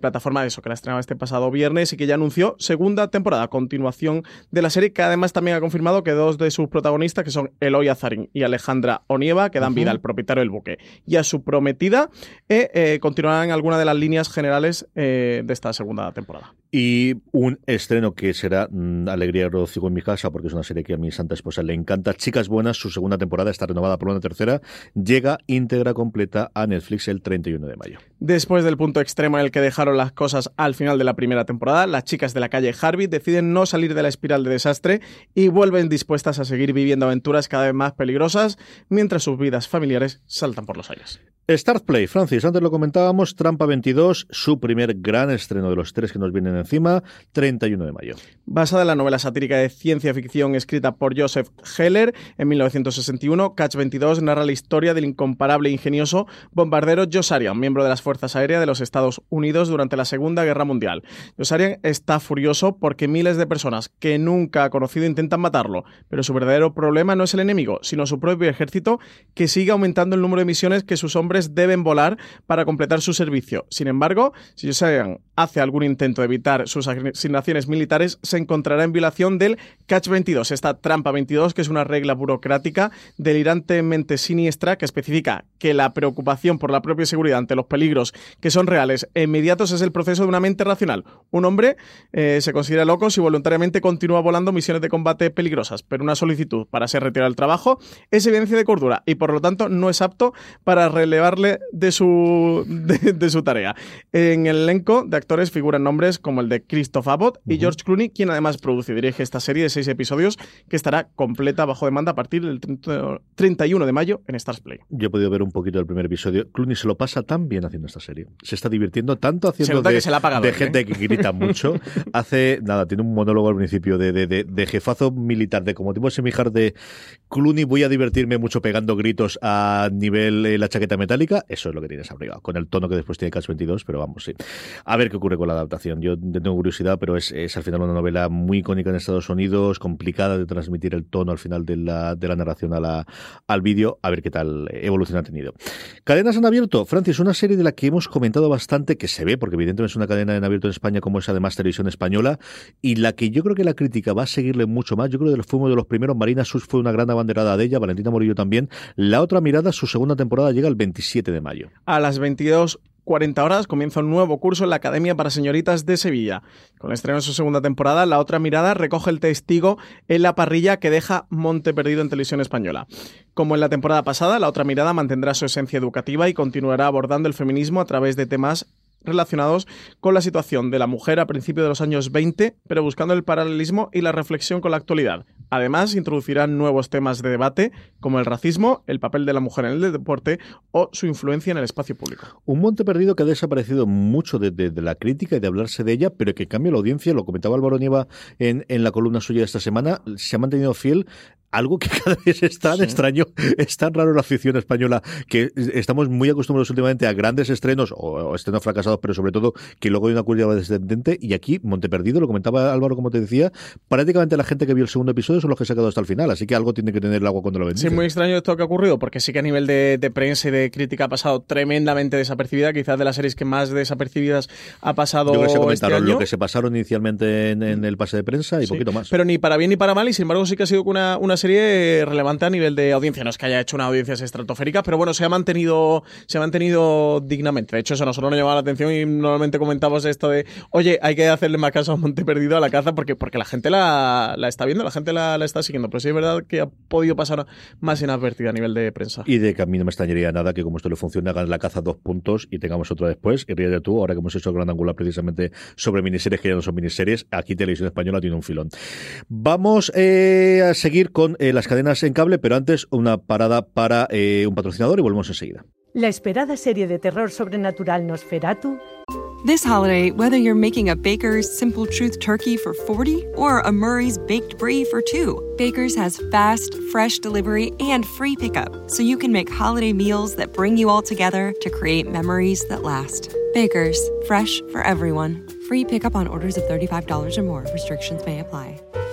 plataforma de eso que la estrenaba este pasado viernes y que ya anunció segunda temporada, continuación de la serie, que además también ha confirmado que dos de sus protagonistas, que son Eloy Azarín y Alejandra Onieva, que dan vida al propietario del buque y a su prometida, eh, eh, continuarán alguna de las líneas generales eh, de esta segunda temporada. Y un estreno que será mm, Alegría Rocío en mi casa, porque es una serie que a mi santa esposa le encanta. Chicas Buenas, su segunda temporada está renovada por una tercera, llega íntegra completa a Netflix el 31 de mayo. Después del punto extremo en el que dejaron las cosas al final de la primera temporada, las chicas de la calle Harvey deciden no salir de la espiral de desastre y vuelven dispuestas a seguir viviendo aventuras cada vez más peligrosas mientras sus vidas familiares saltan por los aires. Start Play, Francis, antes lo comentábamos, Trampa 22, su primer gran estreno de los tres que nos vienen encima, 31 de mayo. Basada en la novela satírica de ciencia ficción escrita por Joseph Heller en 1961, Catch 22 narra la historia del incomparable e ingenioso bombardero Josarian, miembro de las Fuerzas Aéreas de los Estados Unidos durante la Segunda Guerra Mundial. Josarian está furioso porque miles de personas que nunca ha conocido intentan matarlo, pero su verdadero problema no es el enemigo, sino su propio ejército que sigue aumentando el número de misiones que sus hombres deben volar para completar su servicio. Sin embargo, si Josarian hace algún intento de evitar sus asignaciones militares, se encontrará en violación del Catch 22, esta trampa 22, que es una regla burocrática delirantemente siniestra que especifica que la preocupación por la propia seguridad ante los peligros que son reales e inmediatos es el proceso de una mente racional. Un hombre eh, se considera loco si voluntariamente continúa volando misiones de combate peligrosas, pero una solicitud para ser retirado del trabajo es evidencia de cordura y por lo tanto no es apto para relevarle de su, [LAUGHS] de, su tarea. En el elenco de actores figuran nombres como el de Christoph Abbott y George Clooney, quien además produce y dirige esta serie de seis episodios que estará completa bajo demanda a partir del 31 de mayo en Stars Play. Yo he podido ver un poquito del primer episodio. Clooney se lo pasa tan bien haciendo esta serie. Se está divirtiendo tanto haciendo de, de gente ¿eh? que grita [LAUGHS] mucho. Hace, nada, tiene un monólogo al principio de, de, jefazo militar, de como tipo semijar de Clooney voy a divertirme mucho pegando gritos a nivel eh, la chaqueta metálica. Eso es lo que tienes abrigado, con el tono que después tiene Catch 22, pero vamos, sí. A ver qué ocurre con la adaptación. Yo tengo curiosidad, pero es, al final una novela muy icónica en Estados Unidos, complicada de transmitir el tono al final de la, narración al vídeo, a ver qué tal evolución ha tenido. Cadenas en abierto, Francis, una serie de la que hemos comentado bastante, que se ve, porque evidentemente es una cadena en abierto en España como es además televisión española, y la que yo creo que la crítica va a seguirle mucho más. Yo creo que fue uno de los primeros, Marina Sus fue una gran abanderada de ella, Valentina Morillo también. La otra mirada, su segunda temporada llega el 27 de mayo. A las 22 40 horas comienza un nuevo curso en la Academia para Señoritas de Sevilla. Con el estreno de su segunda temporada, La Otra Mirada recoge el testigo en la parrilla que deja Monte Perdido en televisión española. Como en la temporada pasada, La Otra Mirada mantendrá su esencia educativa y continuará abordando el feminismo a través de temas relacionados con la situación de la mujer a principios de los años 20, pero buscando el paralelismo y la reflexión con la actualidad. Además, introducirán nuevos temas de debate como el racismo, el papel de la mujer en el deporte o su influencia en el espacio público. Un monte perdido que ha desaparecido mucho de, la crítica y de hablarse de ella, pero que cambia la audiencia, lo comentaba Álvaro Nieva en, en la columna suya de esta semana, se ha mantenido fiel algo que [LAUGHS] cada vez es tan extraño, es tan raro la afición española, que estamos muy acostumbrados últimamente a grandes estrenos o, estrenos fracasados, pero sobre todo que luego hay una curva descendente. Y aquí, Monteperdido, lo comentaba Álvaro, como te decía, prácticamente la gente que vio el segundo episodio son los que se ha quedado hasta el final, así que algo tiene que tener el agua cuando lo ven. Sí, muy extraño esto que ha ocurrido, porque sí que a nivel de, prensa y de crítica ha pasado tremendamente desapercibida, quizás de las series que más desapercibidas ha pasado. Yo que se comentaron este lo que se pasaron inicialmente en, el pase de prensa y poquito más. Pero ni para bien ni para mal, y sin embargo sí que ha sido una, una serie relevante a nivel de audiencia. No es que haya hecho una audiencia estratosférica, pero bueno, se ha mantenido, se ha mantenido dignamente. De hecho, eso a nosotros nos llamaba la atención y normalmente comentamos esto de, oye, hay que hacerle más caso a Monte Perdido a la caza porque, porque la gente la, está viendo, la gente la, está siguiendo. Pero sí es verdad que ha podido pasar más inadvertida a nivel de prensa. Y de que a mí no me extrañaría nada que como esto le funcione, hagan la caza dos puntos y tengamos otra después. Y ríete tú, ahora que hemos hecho el gran angular precisamente sobre miniseries que ya no son miniseries, aquí Televisión Española tiene un filón. Vamos eh, a seguir con eh, las cadenas en cable, pero antes una parada para eh, un patrocinador y volvemos enseguida. La esperada serie de terror sobrenatural Nosferatu. This holiday, whether you're making a Baker's Simple Truth turkey for 40 or a Murray's Baked Brie for 2, Baker's has fast, fresh delivery and free pickup, so you can make holiday meals that bring you all together to create memories that last. Baker's, fresh for everyone. Free pickup on orders of $35 or more. Restrictions may apply.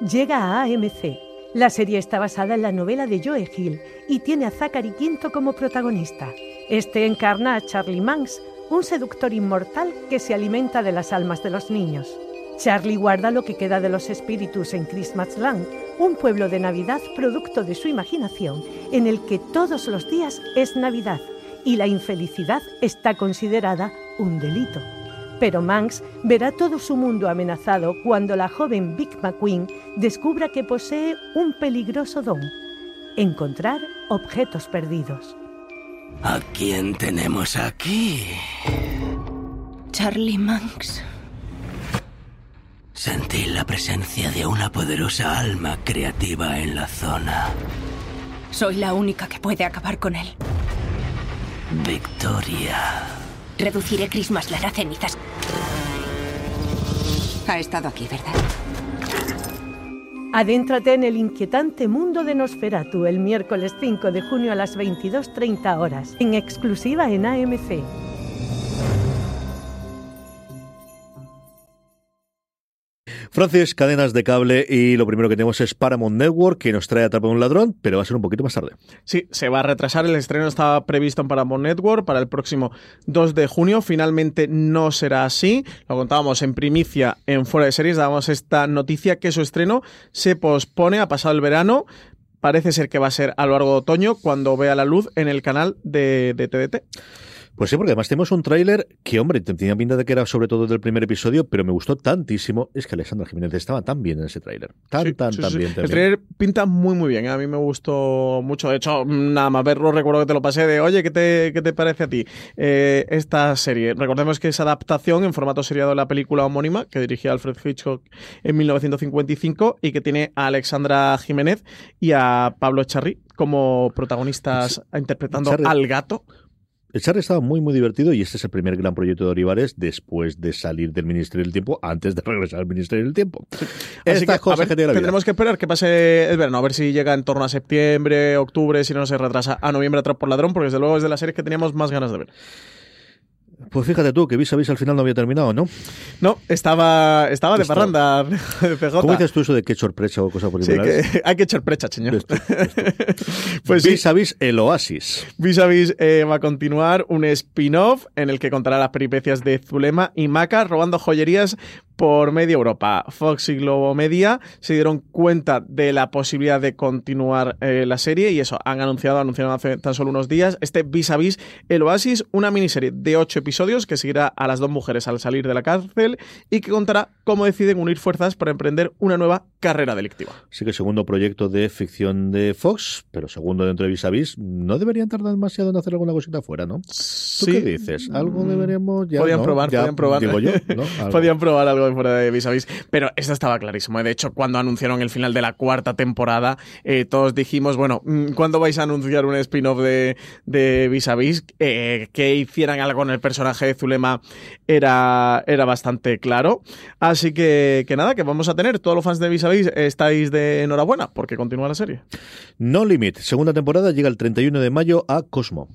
Llega a AMC. La serie está basada en la novela de Joe Hill y tiene a Zachary Quinto como protagonista. Este encarna a Charlie Manx, un seductor inmortal que se alimenta de las almas de los niños. Charlie guarda lo que queda de los espíritus en Christmasland, un pueblo de Navidad producto de su imaginación, en el que todos los días es Navidad y la infelicidad está considerada un delito. Pero Manx verá todo su mundo amenazado cuando la joven Vic McQueen descubra que posee un peligroso don, encontrar objetos perdidos. ¿A quién tenemos aquí? Charlie Manx. Sentí la presencia de una poderosa alma creativa en la zona. Soy la única que puede acabar con él. Victoria. Reduciré Christmas a cenizas. Ha estado aquí, ¿verdad? Adéntrate en el inquietante mundo de Nosferatu el miércoles 5 de junio a las 22.30 horas, en exclusiva en AMC. Francis, cadenas de cable y lo primero que tenemos es Paramount Network que nos trae Atrapa a un ladrón, pero va a ser un poquito más tarde. Sí, se va a retrasar. El estreno estaba previsto en Paramount Network para el próximo 2 de junio. Finalmente no será así. Lo contábamos en primicia en Fuera de Series. Dábamos esta noticia que su estreno se pospone a pasado el verano. Parece ser que va a ser a lo largo de otoño cuando vea la luz en el canal de TDT. Pues sí, porque además tenemos un tráiler que, hombre, tenía pinta de que era sobre todo del primer episodio, pero me gustó tantísimo. Es que Alexandra Jiménez estaba tan bien en ese tráiler. Tan, tan, tan bien. El tráiler pinta muy, muy bien. A mí me gustó mucho. De hecho, nada más verlo, recuerdo que te lo pasé de, oye, ¿qué te, qué te parece a ti eh, esta serie? Recordemos que es adaptación en formato seriado de la película homónima que dirigía Alfred Hitchcock en 1955 y que tiene a Alexandra Jiménez y a Pablo Charri como protagonistas interpretando al gato. El Charlie estaba muy, muy divertido y este es el primer gran proyecto de Olivares después de salir del Ministerio del Tiempo, antes de [LAUGHS] regresar al Ministerio del Tiempo. Así que, a ver, tendremos que esperar que pase el verano, a ver si llega en torno a septiembre, octubre, si no se retrasa a noviembre atrás por ladrón, porque desde luego es de las series que teníamos más ganas de ver. Pues fíjate tú, que vis a vis al final no había terminado, ¿no? No, estaba, estaba de parranda, [LAUGHS] PJ. ¿Cómo dices tú eso de que sorpresa o cosa por sí, que [LAUGHS] Hay que precha, señor. Esto, esto. [LAUGHS] pues vis a vis el Oasis. Vis a vis eh, va a continuar un spin-off en el que contará las peripecias de Zulema y Maca robando joyerías por media Europa. Fox y Globo Media se dieron cuenta de la posibilidad de continuar eh, la serie y eso, han anunciado, anunciaron hace tan solo unos días, este Vis a Vis, El Oasis, una miniserie de ocho episodios que seguirá a las dos mujeres al salir de la cárcel y que contará cómo deciden unir fuerzas para emprender una nueva carrera delictiva. Sí que segundo proyecto de ficción de Fox, pero segundo dentro de Vis a Vis, no deberían tardar demasiado en hacer alguna cosita fuera, ¿no? ¿Tú qué dices? ¿Algo deberíamos ya? Podían ¿no? probar, Ya, podían probar. Digo yo, ¿no? [LAUGHS] Algo. podían probar algo fuera de Vis a Vis. Pero esto estaba clarísimo. ¿eh? De hecho, cuando anunciaron el final de la cuarta temporada, eh, todos dijimos, bueno, mm, ¿cuándo vais a anunciar un spin-off de, de Vis a Vis? Eh, que hicieran algo con el personaje de Zulema era, era bastante claro. Así que, que nada, que vamos a tener. Todos los fans de Vis a Vis estáis de enhorabuena porque continúa la serie. No Limit, segunda temporada, llega el 31 de mayo a Cosmo.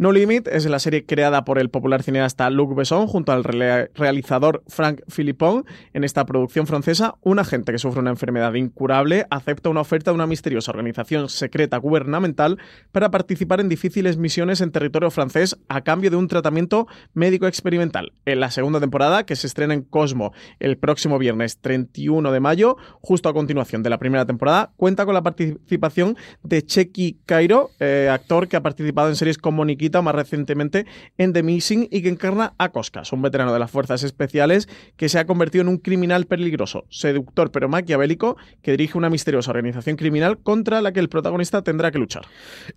No Limit es la serie creada por el popular cineasta Luc Besson junto al realizador Frank Philippon. En esta producción francesa, un agente que sufre una enfermedad incurable acepta una oferta de una misteriosa organización secreta gubernamental para participar en difíciles misiones en territorio francés a cambio de un tratamiento médico experimental. En la segunda temporada, que se estrena en Cosmo el próximo viernes 31 de mayo, justo a continuación de la primera temporada, cuenta con la participación de Chequi Cairo, eh, actor que ha participado en series como Nikita más recientemente en The Missing y que encarna a Coscas, un veterano de las fuerzas especiales que se ha convertido en un criminal peligroso, seductor pero maquiavélico que dirige una misteriosa organización criminal contra la que el protagonista tendrá que luchar.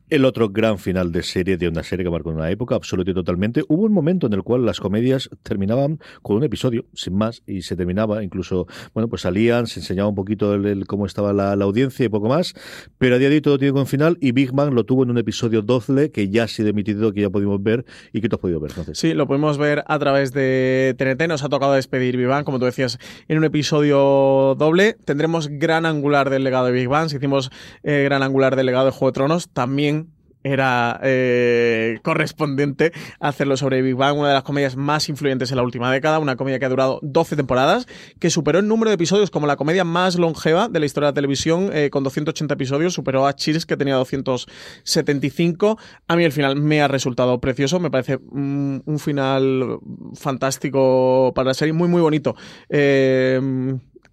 El otro gran final de serie, de una serie que marcó una época, absoluta y totalmente. Hubo un momento en el cual las comedias terminaban con un episodio, sin más, y se terminaba, incluso, bueno, pues salían, se enseñaba un poquito el, cómo estaba la, la audiencia y poco más, pero a día de hoy todo tiene un final y Big Bang lo tuvo en un episodio 12 que ya ha sido emitido, que ya pudimos ver y que tú has podido ver. Entonces, Sí, lo podemos ver a través de TNT. Nos ha tocado despedir Vivan, como tú decías, en un episodio doble. Tendremos gran angular del legado de Big Bang. Si hicimos eh, gran angular del legado de Juego de Tronos, también era eh, correspondiente hacerlo sobre Big Bang, una de las comedias más influyentes en la última década, una comedia que ha durado 12 temporadas, que superó el número de episodios como la comedia más longeva de la historia de la televisión, eh, con 280 episodios, superó a Cheers, que tenía 275. A mí el final me ha resultado precioso, me parece un, un final fantástico para la serie, muy, muy bonito. Eh,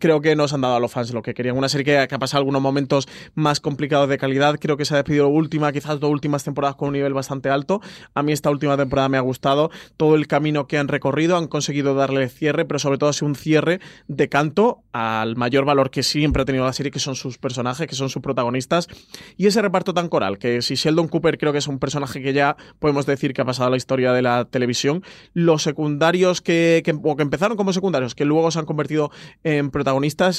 creo que nos han dado a los fans lo que querían. Una serie que, ha pasado algunos momentos más complicados de calidad. Creo que se ha despedido última, quizás dos últimas temporadas con un nivel bastante alto. A mí esta última temporada me ha gustado. Todo el camino que han recorrido, han conseguido darle cierre, pero sobre todo ha sido un cierre de canto al mayor valor que siempre ha tenido la serie, que son sus personajes, que son sus protagonistas. Y ese reparto tan coral, que si Sheldon Cooper creo que es un personaje que ya podemos decir que ha pasado a la historia de la televisión, los secundarios que, que, que empezaron como secundarios, que luego se han convertido en protagonistas,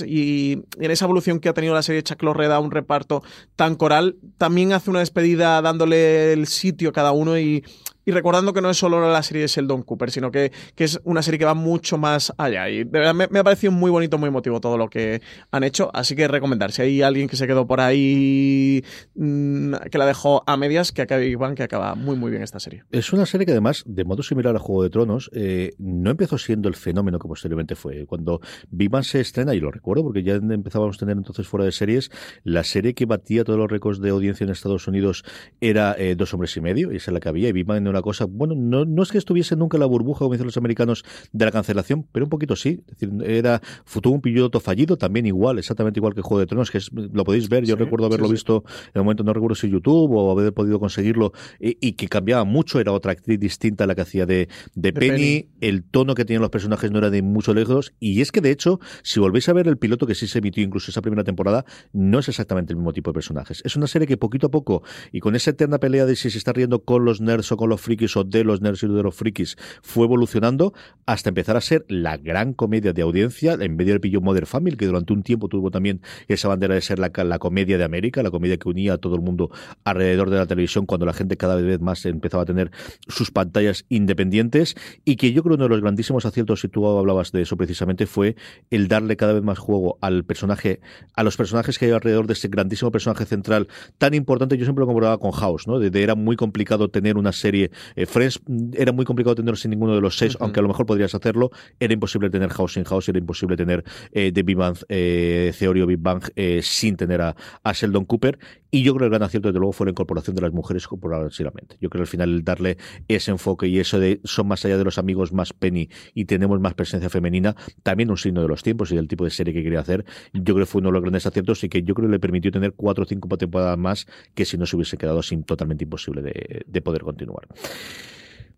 y en esa evolución que ha tenido la serie Chuck Lorre un reparto tan coral, también hace una despedida dándole el sitio a cada uno y y recordando que no es solo la serie de Sheldon Cooper, sino que, que es una serie que va mucho más allá. Y de verdad me, ha parecido muy bonito, muy emotivo todo lo que han hecho. Así que recomendar, si hay alguien que se quedó por ahí, mmm, que la dejó a medias, que acabe Iván, que acaba muy, muy bien esta serie. Es una serie que además, de modo similar a Juego de Tronos, eh, no empezó siendo el fenómeno que posteriormente fue. Cuando Bang se estrena, y lo recuerdo porque ya empezábamos a tener entonces fuera de series, la serie que batía todos los récords de audiencia en Estados Unidos era eh, Dos Hombres y Medio, y esa es la que había, y Bang una cosa, bueno, no, no es que estuviese nunca en la burbuja, como dicen los americanos, de la cancelación, pero un poquito sí. Es decir, era, tuvo un piloto fallido, también igual, exactamente igual que Juego de Tronos, que es, lo podéis ver, yo recuerdo haberlo sí, visto en el momento, no recuerdo si YouTube o haber podido conseguirlo, y, y, que cambiaba mucho, era otra actriz distinta a la que hacía de, de, de Penny. Penny, el tono que tenían los personajes no era de mucho lejos, y es que de hecho, si volvéis a ver el piloto que sí se emitió incluso esa primera temporada, no es exactamente el mismo tipo de personajes. Es una serie que poquito a poco, y con esa eterna pelea de si se está riendo con los nerds o con los frikis o de los nerds y de los frikis, fue evolucionando hasta empezar a ser la gran comedia de audiencia, en medio del pillo Mother Family, que durante un tiempo tuvo también esa bandera de ser la, la comedia de América, la comedia que unía a todo el mundo alrededor de la televisión, cuando la gente cada vez más empezaba a tener sus pantallas independientes, y que yo creo uno de los grandísimos aciertos, si tú hablabas de eso precisamente, fue el darle cada vez más juego al personaje, a los personajes que hay alrededor de ese grandísimo personaje central tan importante. Yo siempre lo comparaba con House, ¿no? De, de era muy complicado tener una serie. Eh, Friends era muy complicado tenerlo sin ninguno de los seis, uh -huh. aunque a lo mejor podrías hacerlo. Era imposible tener House sin House, era imposible tener eh, The Big Bang eh, Theory Big Bang eh, sin tener a, a, Sheldon Cooper. Y yo creo que el gran acierto, desde luego, fue la incorporación de las mujeres progresivamente. Yo creo que al final el darle ese enfoque y eso de son más allá de los amigos más Penny y tenemos más presencia femenina, también un signo de los tiempos y del tipo de serie que quería hacer. Yo creo que fue uno de los grandes aciertos y que yo creo que le permitió tener cuatro o cinco temporadas más que si no se hubiese quedado sin totalmente imposible de, de poder continuar.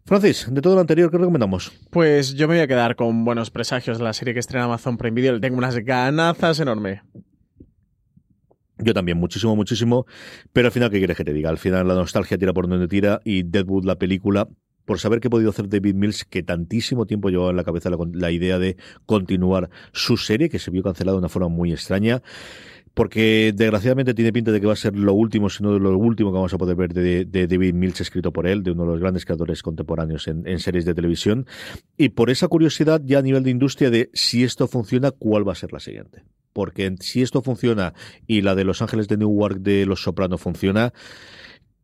Francis, de todo lo anterior, ¿qué recomendamos? Pues yo me voy a quedar con buenos presagios de la serie que estrena Amazon Prime Video. Tengo unas ganazas enormes. Yo también, muchísimo, muchísimo. Pero al final, ¿qué quieres que te diga? Al final la nostalgia tira por donde tira y Deadwood, la película, por saber qué ha podido hacer David Mills, que tantísimo tiempo llevaba en la cabeza la, idea de continuar su serie, que se vio cancelada de una forma muy extraña porque desgraciadamente tiene pinta de que va a ser lo último, si no lo último que vamos a poder ver de, de, David Mills escrito por él, de uno de los grandes creadores contemporáneos en, en, series de televisión. Y por esa curiosidad ya a nivel de industria de si esto funciona, ¿cuál va a ser la siguiente? Porque si esto funciona y la de Los Ángeles de Newark de Los Sopranos funciona,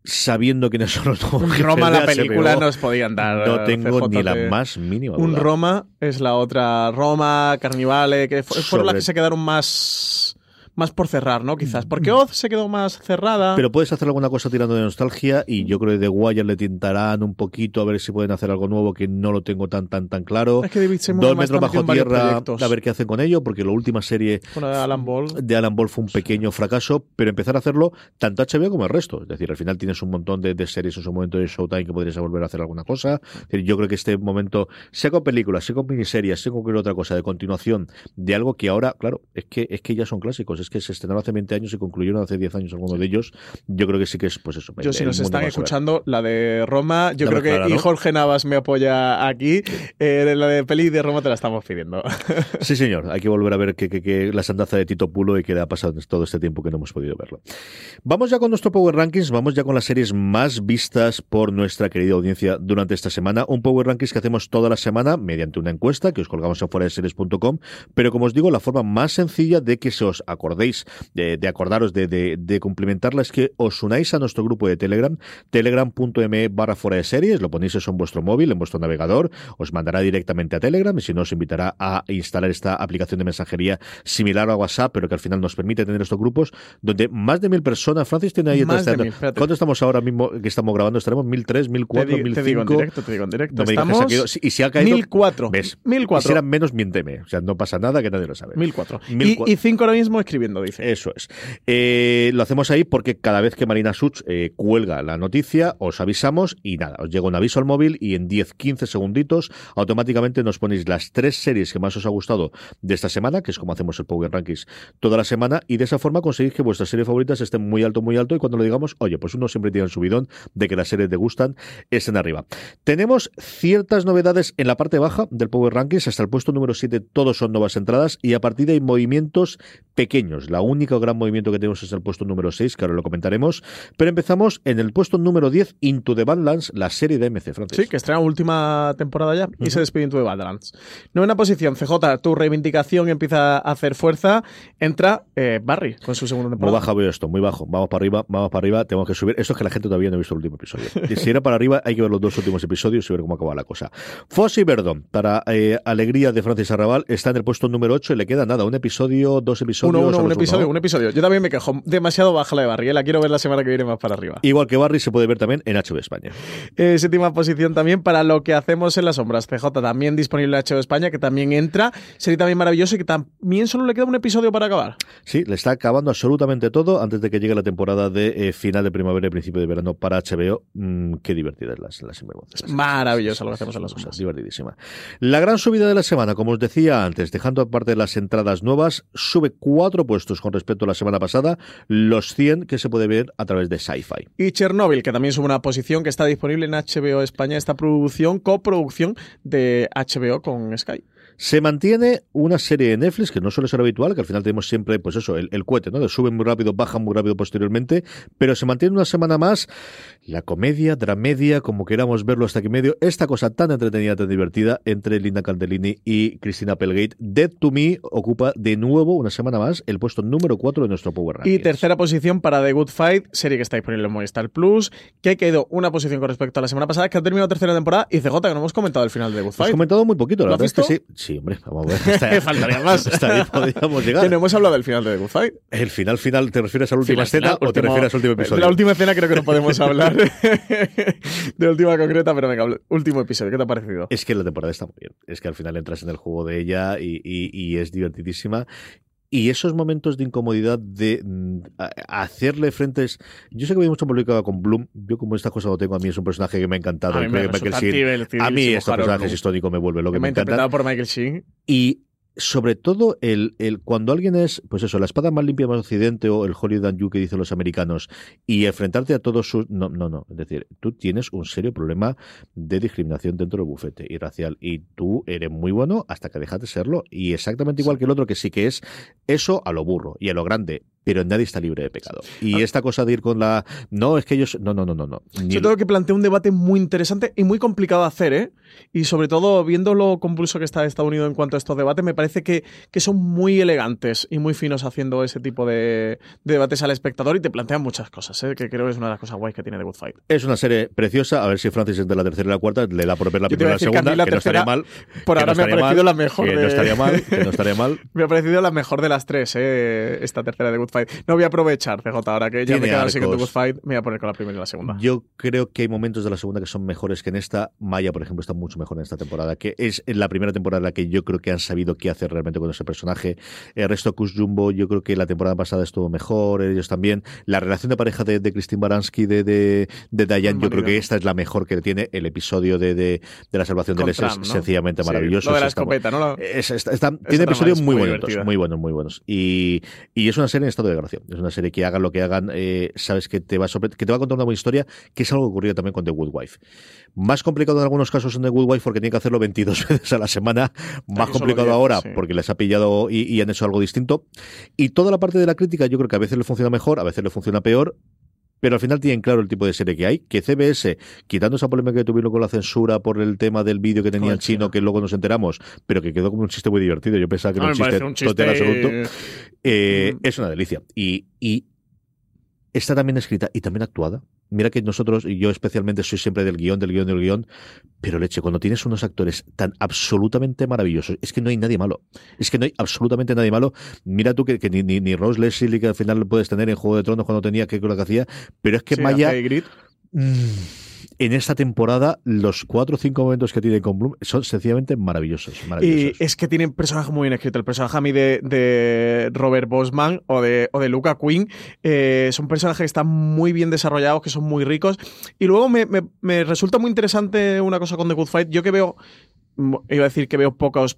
sabiendo quiénes son los nuevos Roma la película HBO, nos podían dar no tengo ni la más mínima un Roma es la otra Roma Carnivale que fueron Sobre... las que se quedaron más más por cerrar, ¿no? Quizás. Porque Oz se quedó más cerrada. Pero puedes hacer alguna cosa tirando de nostalgia y yo creo que The Wire le tintarán un poquito a ver si pueden hacer algo nuevo que no lo tengo tan tan tan claro. Es que David Dos metros bajo tierra a ver qué hacen con ello, porque la última serie Una de Alan Ball. de Alan Ball fue un pequeño fracaso, pero empezar a hacerlo tanto HBO como el resto. Es decir, al final tienes un montón de, de series en su momento de Showtime que podrías volver a hacer alguna cosa. Decir, yo creo que este momento, sea con películas, sea con miniseries, sea con cualquier otra cosa de continuación de algo que ahora, claro, es que es que ya son clásicos, es que se estrenaron hace 20 años y concluyeron hace 10 años algunos de ellos. Yo creo que sí que es, pues eso. Yo, si nos están escuchando, la de Roma, yo creo que clara, ¿no? y Jorge Navas me apoya aquí. Eh, la de peli de Roma te la estamos pidiendo. [LAUGHS] sí, señor. Hay que volver a ver que, que, que la sandaza de Tito Pulo y que le ha pasado todo este tiempo que no hemos podido verlo. Vamos ya con nuestro Power Rankings, vamos ya con las series más vistas por nuestra querida audiencia durante esta semana. Un Power Rankings que hacemos toda la semana mediante una encuesta que os colgamos en fuera de series.com, pero como os digo, la forma más sencilla de que se os acordéis acordéis, de, de acordaros de, de, de, cumplimentarla, es que os unáis a nuestro grupo de Telegram, telegram.me barra fuera de series, lo ponéis eso en vuestro móvil, en vuestro navegador, os mandará directamente a Telegram y si no os invitará a instalar esta aplicación de mensajería similar a WhatsApp, pero que al final nos permite tener estos grupos donde más de mil personas, Francis tiene ahí más de mil, ¿Cuánto estamos ahora mismo que estamos grabando? ¿Estaremos mil tres, mil cuatro, mil Te digo en directo, te digo en directo. No me estamos digas y si ha caído, mil cuatro. ¿ves? Mil Y si eran menos, miénteme. O sea, no pasa nada que nadie lo sabe. Mil cuatro. Mil Y, cuatro. y cinco ahora mismo escribiendo, dice. Eso es. Eh, lo hacemos ahí porque cada vez que Marina Such eh, cuelga la noticia, os avisamos y nada, os llega un aviso al móvil y en 10-15 segunditos automáticamente nos ponéis las tres series que más os ha gustado de esta semana, que es como hacemos el Power Rankings toda la semana, y de esa forma conseguís que vuestras series favoritas estén muy alto, muy alto, y cuando lo digamos, oye, pues uno siempre tiene el subidón de que las series te gustan, estén arriba. Tenemos ciertas novedades en la parte baja del Power Rankings, hasta el puesto número 7 todos son nuevas entradas, y a partir de ahí movimientos pequeños. La única gran movimiento que tenemos es el puesto número 6, que ahora lo comentaremos, pero empezamos en el puesto número 10, Into the Badlands, la serie de MC, Francis. Sí, que estrena última temporada ya y se despide de Badlands. Novena posición, CJ, tu reivindicación empieza a hacer fuerza. Entra eh, Barry con su segunda Muy temporada. baja veo esto, muy bajo. Vamos para arriba, vamos para arriba, tenemos que subir. Esto es que la gente todavía no ha visto el último episodio. [LAUGHS] Si era para arriba, hay que ver los dos últimos episodios y ver cómo acaba la cosa. Fossi Verdon, para eh, alegría de Francis Arrabal, está en el puesto número 8 y le queda nada, un episodio, dos episodios. Uno, uno, un episodio, un episodio. Yo también me quejo. Demasiado baja la de Barry. eh, La quiero ver la semana que viene más para arriba. Igual que Barry se puede ver también en HBO España. Eh, séptima posición también para lo que hacemos en las sombras. CJ también disponible en HBO España, que también entra. Sería también maravilloso y que también solo le queda un episodio para acabar. Sí, le está acabando absolutamente todo antes de que llegue la temporada de eh, final de primavera y principio de verano para HBO. Mm, qué divertidas las, las sinvergüenzas. Maravilloso lo que hacemos en las sombras. Divertidísima. La gran subida de la semana, como os decía antes, dejando aparte las entradas nuevas, sube cuatro puestos con respecto a la semana pasada, los 100 que se puede ver a través de Sci-Fi. Y Chernobyl, que también sube una posición que está disponible en HBO España, esta producción, coproducción de HBO con Sky. Se mantiene una serie de Netflix que no suele ser habitual, que al final tenemos siempre, pues eso, el, el cohete, ¿no? De suben muy rápido, bajan muy rápido posteriormente, pero se mantiene una semana más la comedia, dramedia, como queramos verlo hasta aquí medio, esta cosa tan entretenida, tan divertida entre Linda Candellini y Cristina Applegate. Dead to Me ocupa de nuevo una semana más el puesto número 4 de nuestro Power Ranking. Y tercera posición para The Good Fight, serie que está disponible en Movistar Plus, que ha caído una posición con respecto a la semana pasada, que ha terminado tercera temporada, y CJ, que no hemos comentado el final de The Good Hemos Fight. comentado muy poquito, la ¿Lo has verdad es que visto? sí. Sí, hombre, vamos a ver. [LAUGHS] Hasta, Faltaría más. [LAUGHS] hasta ahí podríamos llegar. [LAUGHS] Que no hemos hablado del final de The Good Fight. El final final, ¿te refieres a la última Final, escena final, o te último- refieres al último De episodio? la última escena creo que no podemos hablar [LAUGHS] de última concreta, pero venga, último episodio. ¿Qué te ha parecido? Es que la temporada está muy bien. Es que al final entras en el juego de ella y, y- y es divertidísima. Y esos momentos de incomodidad de mm, hacerle frentes. Yo sé que había mucho publicado con Bloom. Yo, como estas cosas lo tengo, a mí es un personaje que me ha encantado. A mí me Michael Sheen- a mí este personaje es histórico, me vuelve lo que me me ha encanta. interpretado por Michael Sheen. Y sobre todo el, el cuando alguien es, pues eso, la espada más limpia más occidente o el Hollywood and You que dicen los americanos y enfrentarte a todos sus... No, no, no. Es decir, tú tienes un serio problema de discriminación dentro del bufete y racial y tú eres muy bueno hasta que dejas de serlo y exactamente igual que el otro que sí que es eso a lo burro y a lo grande, pero nadie está libre de pecado. Y esta cosa de ir con la... No, es que ellos... No, no, no, no. no. Yo tengo que plantear un debate muy interesante y muy complicado de hacer, ¿eh? Y sobre todo, viendo lo convulso que está Estados Unidos en cuanto a estos debates, me parece que, que son muy elegantes y muy finos haciendo ese tipo de, de debates al espectador y te plantean muchas cosas, ¿eh? Que creo que es una de las cosas guays que tiene The Good Fight. Es una serie preciosa, a ver si Francis entre la tercera y la cuarta le da por ver la primera y la que segunda, mí la que no estaría mal. por ahora no me ha parecido mal, la mejor Que de- no estaría mal, que no estaría mal. [LAUGHS] Me ha parecido la mejor de las tres, ¿eh? Esta tercera de Good Fight. No voy a aprovechar, CJ, ahora que ya Tiene me he quedado arcos. Good Fight, me voy a poner con la primera y la segunda. Yo creo que hay momentos de la segunda que son mejores que en esta. Maya, por ejemplo, está mucho mejor en esta temporada, que es en la primera temporada en la que yo creo que han sabido qué hacer realmente con ese personaje. El resto, Kush Jumbo, yo creo que la temporada pasada estuvo mejor, ellos también. La relación de pareja de, de Christine Baranski, de, de, de Diane, yo creo que esta es la mejor que tiene. El episodio de, de, de la salvación de Con Les es sencillamente Sí, maravilloso. lo de la escopeta, ¿no? La- es- está- está- tiene episodios muy, muy bonitos, divertida. muy buenos, muy buenos. Y, y es una serie en estado de gracia. Es una serie que hagan lo que hagan, eh, sabes que te va a que te va a contar una buena historia, que es algo que ocurrió también con The Good Wife. Más complicado en algunos casos en The Good Wife porque tiene que hacerlo 22 [LAUGHS] veces a la semana. Más Aquí complicado 10, ahora sí. porque les ha pillado y, y han hecho algo distinto. Y toda la parte de la crítica yo creo que a veces le funciona mejor, a veces le funciona peor. Pero al final tienen claro el tipo de serie que hay, que CBS, quitando esa polémica que tuvieron con la censura por el tema del vídeo que tenía en chino, que luego nos enteramos, pero que quedó como un chiste muy divertido, yo pensaba que era un chiste, un chiste, absoluto, eh, mm. es una delicia. Y, y está también escrita y también actuada. Mira que nosotros, y yo especialmente soy siempre del guion, del guion, del guion, pero leche, cuando tienes unos actores tan absolutamente maravillosos, es que no hay nadie malo. Es que no hay absolutamente nadie malo. Mira tú que, ni, ni, ni Rose Leslie, que al final lo puedes tener en Juego de Tronos cuando tenía que lo que hacía, pero es que Maya en esta temporada los cuatro o cinco momentos que tiene con Bloom son sencillamente maravillosos. Y es que tienen personajes muy bien escritos. El personaje a mí de, Robert Bosman o de, Luca Quinn eh, son personajes que están muy bien desarrollados, que son muy ricos. Y luego me, me resulta muy interesante una cosa con The Good Fight. Yo que veo iba a decir que veo pocos.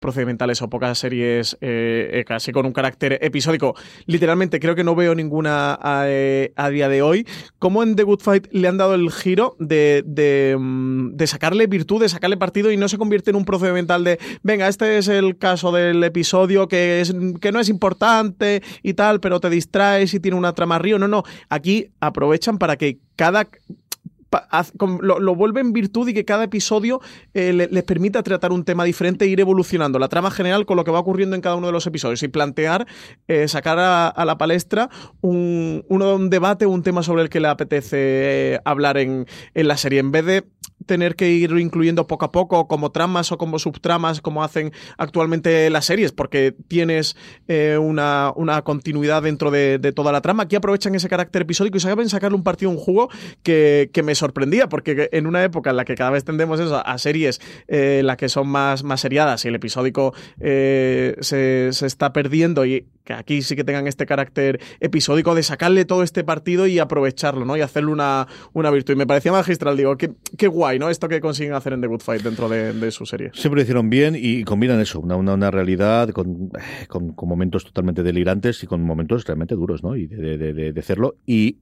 Procedimentales o pocas series eh, eh, casi con un carácter episódico. Literalmente creo que no veo ninguna a, eh, día de hoy. Como en The Good Fight le han dado el giro de, de, mm, de, sacarle virtud, de sacarle partido y no se convierte en un procedimental de, venga, este es el caso del episodio que, es, que no es importante y tal, pero te distraes y tiene una trama río. No, no, aquí aprovechan para que cada lo, vuelve en virtud y que cada episodio eh, les permita tratar un tema diferente e ir evolucionando. La trama general con lo que va ocurriendo en cada uno de los episodios y plantear, eh, sacar a, la palestra un, uno, un debate, un tema sobre el que le apetece eh, hablar en, en la serie, en vez de tener que ir incluyendo poco a poco como tramas o como subtramas como hacen actualmente las series, porque tienes una, una, continuidad dentro de, toda la trama. Aquí aprovechan ese carácter episódico y saben sacarle un partido, un jugo que, que me sorprendía, porque en una época en la que cada vez tendemos eso, a series eh, las que son más, más seriadas y el episódico eh, se, se está perdiendo y que aquí sí que tengan este carácter episódico de sacarle todo este partido y aprovecharlo, ¿no? Y hacerle una, una virtud. Y me parecía magistral, digo, qué, qué guay, ¿no? Esto que consiguen hacer en The Good Fight dentro de, su serie. Siempre lo hicieron bien y combinan eso, una, una, realidad con, con, momentos totalmente delirantes y con momentos realmente duros, ¿no? Y de, de, de hacerlo. Y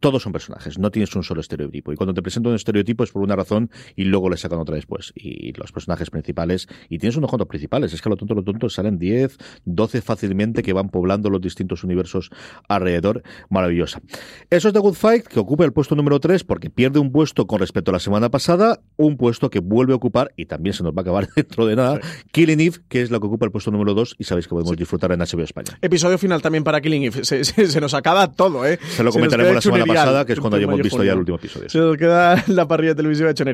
todos son personajes, no tienes un solo estereotipo. Y cuando te presento un estereotipo es por una razón y luego le sacan otra después. Y los personajes principales, y tienes unos cuantos principales, es que a lo tonto, lo tonto salen 10, 12 fácilmente que van poblando los distintos universos alrededor. Maravillosa. Eso es The Good Fight, que ocupa el puesto número 3 porque pierde un puesto con respecto a la semana pasada, un puesto que vuelve a ocupar, y también se nos va a acabar [LAUGHS] dentro de nada, Killing Eve, que es la que ocupa el puesto número 2 y sabéis que podemos disfrutar en HBO España. Episodio final también para Killing Eve. Se, nos acaba todo, ¿eh? Se lo comentaremos la semana pasada, que es cuando hayamos visto ya el último episodio. Se nos queda [LAUGHS] la parrilla televisiva hecho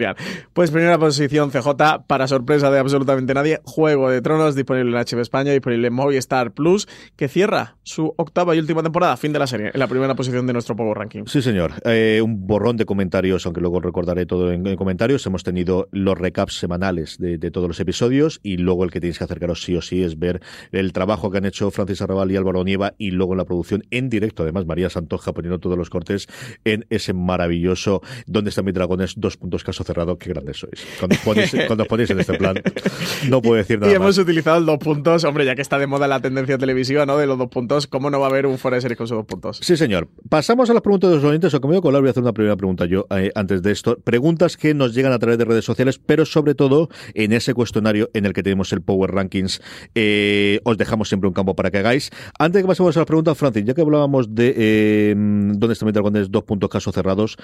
Pues primera posición CJ, para sorpresa de absolutamente nadie, Juego de Tronos, disponible en HBO España, disponible en Movistar Plus, que cierra su octava y última temporada, fin de la serie, en la primera posición de nuestro Power Ranking. Sí, señor. Eh, un borrón de comentarios, aunque luego recordaré todo en, comentarios. Hemos tenido los recaps semanales de, todos los episodios y luego el que tenéis que acercaros sí o sí es ver el trabajo que han hecho Francis Arrabal y Álvaro Nieva y luego la producción en directo, además María Santoja poniendo todos los cortes en ese maravilloso ¿Dónde están mis dragones? Dos puntos caso cerrado. Qué grandes sois. Cuando os ponéis, [LAUGHS] cuando ponéis en este plan, no puedo decir nada. Y hemos utilizado el dos puntos. Hombre, ya que está de moda la tendencia televisiva, ¿no? De los dos puntos, ¿cómo no va a haber un fuera de serie con sus dos puntos? Sí, señor. Pasamos a las preguntas de los oyentes. O conmigo, Colar, voy a hacer una primera pregunta yo eh, antes de esto. Preguntas que nos llegan a través de redes sociales, pero sobre todo en ese cuestionario en el que tenemos el Power Rankings. Eh, os dejamos siempre un campo para que hagáis. Antes de que pasemos a las preguntas, Francis, ya que hablábamos de eh, dónde está mi dos puntos caso cerrados,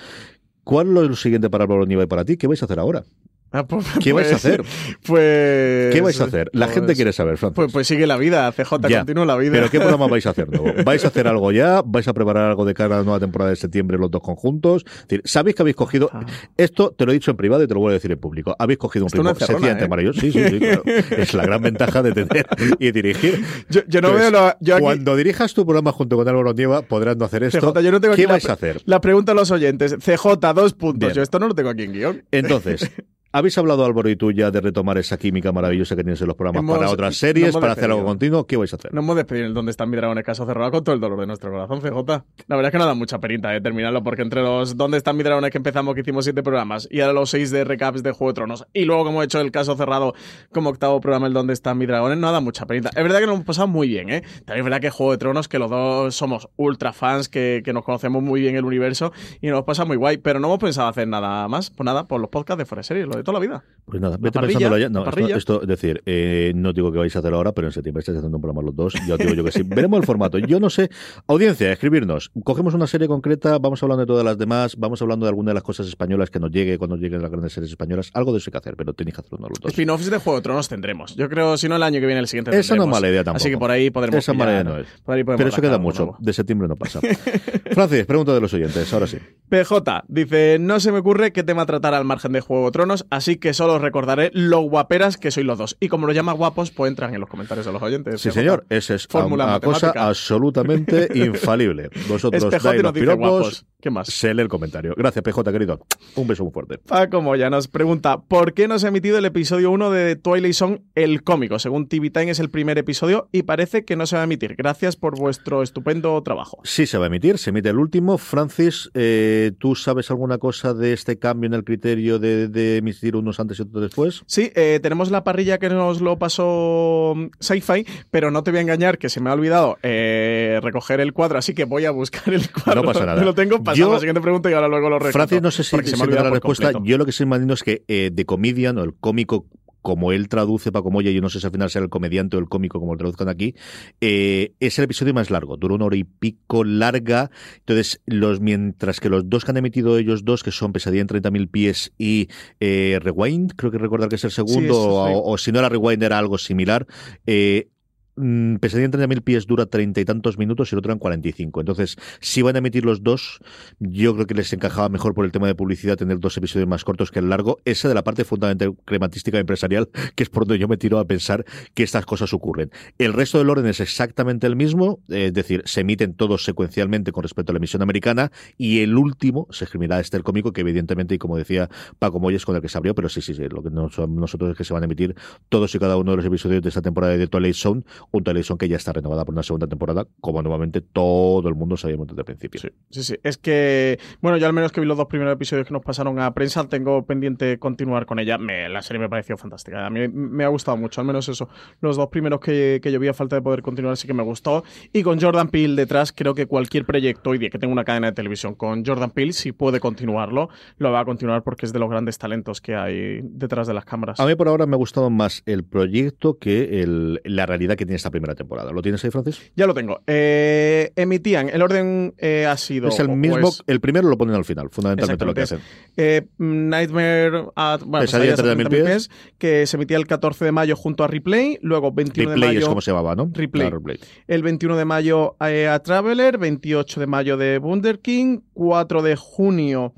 ¿Cuál es lo siguiente para Pablo Niva y para ti? ¿Qué vais a hacer ahora? Ah, pues, ¿Qué vais a pues, hacer? Pues. ¿Qué vais a hacer? La gente pues, quiere saber, Francis. Pues, pues, sigue la vida, CJ, continúa la vida. ¿Pero qué programa vais a hacer [LAUGHS] ¿Vais a hacer algo ya? ¿Vais a preparar algo de cara a la nueva temporada de septiembre los dos conjuntos? ¿Sabéis que habéis cogido. Ah. Esto te lo he dicho en privado y te lo voy a decir en público. Habéis cogido un ritmo sencillamente ¿eh? maravilloso. Sí, sí, sí. Claro. [LAUGHS] es la gran ventaja de tener y dirigir. Yo, no veo. Lo, yo Cuando dirijas tu programa junto con Álvaro Nieva, podrás no hacer esto. CJ, yo no tengo ¿Qué vais a hacer? La pregunta a los oyentes. CJ, dos puntos. Yo esto no lo tengo aquí en guion. Entonces. [LAUGHS] ¿Habéis hablado, Álvaro y tú, ya de retomar esa química maravillosa que tienes en los programas Hemos- para otras series, para hacer algo continuo? ¿Qué vais a hacer? No hemos despedido en donde está mi dragón en caso cerrado con todo el dolor de nuestro corazón, CJ. La verdad es que no da mucha perita de terminarlo, porque entre los ¿Dónde están mis dragones que empezamos, que hicimos siete programas, y ahora los seis de recaps de Juego de Tronos, y luego como he hecho el caso cerrado como octavo programa, el ¿Dónde están mis dragones? No da mucha perita. Es verdad que nos hemos pasado muy bien, ¿eh? También es verdad que Juego de Tronos, que los dos somos ultra fans, que, que nos conocemos muy bien el universo, y nos pasa muy guay, pero no hemos pensado hacer nada más, pues nada, por los podcasts de Fuera de Series, lo de toda la vida. Pues nada, vete pensándolo ya. No, esto, es decir, eh, no digo que vais a hacer ahora, pero en septiembre estáis haciendo un programa los dos. Ya os digo yo que sí. [LAUGHS] Veremos el formato. Yo no sé. Audiencia, escribirnos. Cogemos una serie concreta, vamos hablando de todas las demás, vamos hablando de alguna de las cosas españolas que nos llegue cuando lleguen las grandes series españolas. Algo de eso hay que hacer, pero tenéis que hacerlo uno los dos. Spin-offs de Juego de Tronos tendremos. Yo creo, si no el año que viene, el siguiente Esa no es mala idea tampoco. Así que por ahí podremos Esa mala idea no es. Pero eso queda mucho. De septiembre no pasa. [LAUGHS] Francis, pregunta de los oyentes, ahora sí. [LAUGHS] PJ dice, no se me ocurre qué tema tratar al margen de Juego de Tronos, así que solo os recordaré lo guaperas que sois los dos. Y como lo llama guapos, pues entran en los comentarios de los oyentes. Sí, señor, esa es Fórmula una cosa absolutamente [LAUGHS] infalible. Vosotros Es PJ dais y los piropos, guapos. ¿Qué más? se lee el comentario. Gracias, PJ, querido. Un beso muy fuerte. Paco Moya nos pregunta, ¿por qué no se ha emitido el episodio 1 de Twilight Zone, el cómico? Según TV Time es el primer episodio y parece que no se va a emitir. Gracias por vuestro estupendo trabajo. Sí, se va a emitir, se emite el último. Francis, eh, ¿tú sabes alguna cosa de este cambio en el criterio de, de unos antes y otros después? Sí, eh, tenemos la parrilla que nos lo pasó mm, Sci-Fi, pero no te voy a engañar que se me ha olvidado eh, recoger el cuadro, así que voy a buscar el cuadro. No pasa [LAUGHS] nada. Lo tengo pasado Yo- la siguiente pregunta y ahora luego lo recuerdo. Francis, no sé si se me la respuesta. completo. Yo lo que sí imagino es que eh, The Comedian o el cómico como él traduce Paco Moya, yo no sé si al final será el comediante o el cómico como lo traduzcan aquí, eh, es el episodio más largo, duró una hora y pico larga, entonces los mientras que los dos que han emitido ellos dos, que son Pesadilla en 30.000 pies y eh, Rewind, creo que recordar que es el segundo, Sí, o, o si no era Rewind era algo similar, eh, Pesadilla en 30.000 pies dura treinta y tantos minutos y el otro en 45. Entonces, si van a emitir los dos, yo creo que les encajaba mejor por el tema de publicidad tener dos episodios más cortos que el largo. Esa de la parte fundamental crematística empresarial, [LAUGHS] que es por donde yo me tiro a pensar que estas cosas ocurren. El resto del orden es exactamente el mismo, eh, es decir, se emiten todos secuencialmente con respecto a la emisión americana y el último se escribirá este el cómico, que evidentemente, y como decía Paco Moyes, con el que se abrió, pero sí, sí, sí, lo que nos- nosotros es que se van a emitir todos y cada uno de los episodios de esta temporada de Twilight Zone, un Zone que ya está renovada por una segunda temporada, como nuevamente todo el mundo sabíamos desde el principio. Sí, sí. Es que, bueno, yo al menos que vi los dos primeros episodios que nos pasaron a prensa, tengo pendiente continuar con ella. Me- la serie me pareció fantástica. A mí me ha gustado mucho, al menos eso. Los dos primeros que, que yo vi a falta de poder continuar sí que me gustó. Y con Jordan Peele detrás, creo que cualquier proyecto hoy día que tenga una cadena de televisión con Jordan Peele, si puede continuarlo, lo va a continuar porque es de los grandes talentos que hay detrás de las cámaras. A mí por ahora me ha gustado más el proyecto que el- la realidad que tiene esta primera temporada. ¿Lo tienes ahí, Francis? Ya lo tengo. Eh, emitían, el orden eh, ha sido... Es el mismo, es- el primero lo ponen al final, fundamentalmente lo que hacen. Eh, Nightmare at bueno, Pesadilla a 30.000 30.000 pies. que se emitía el 14 de mayo junto a Replay, luego 21 Replay de mayo es como se llamaba, ¿no? Replay. Claro, Replay. El 21 de mayo eh, a Traveler, 28 de mayo de Wunder King, 4 de junio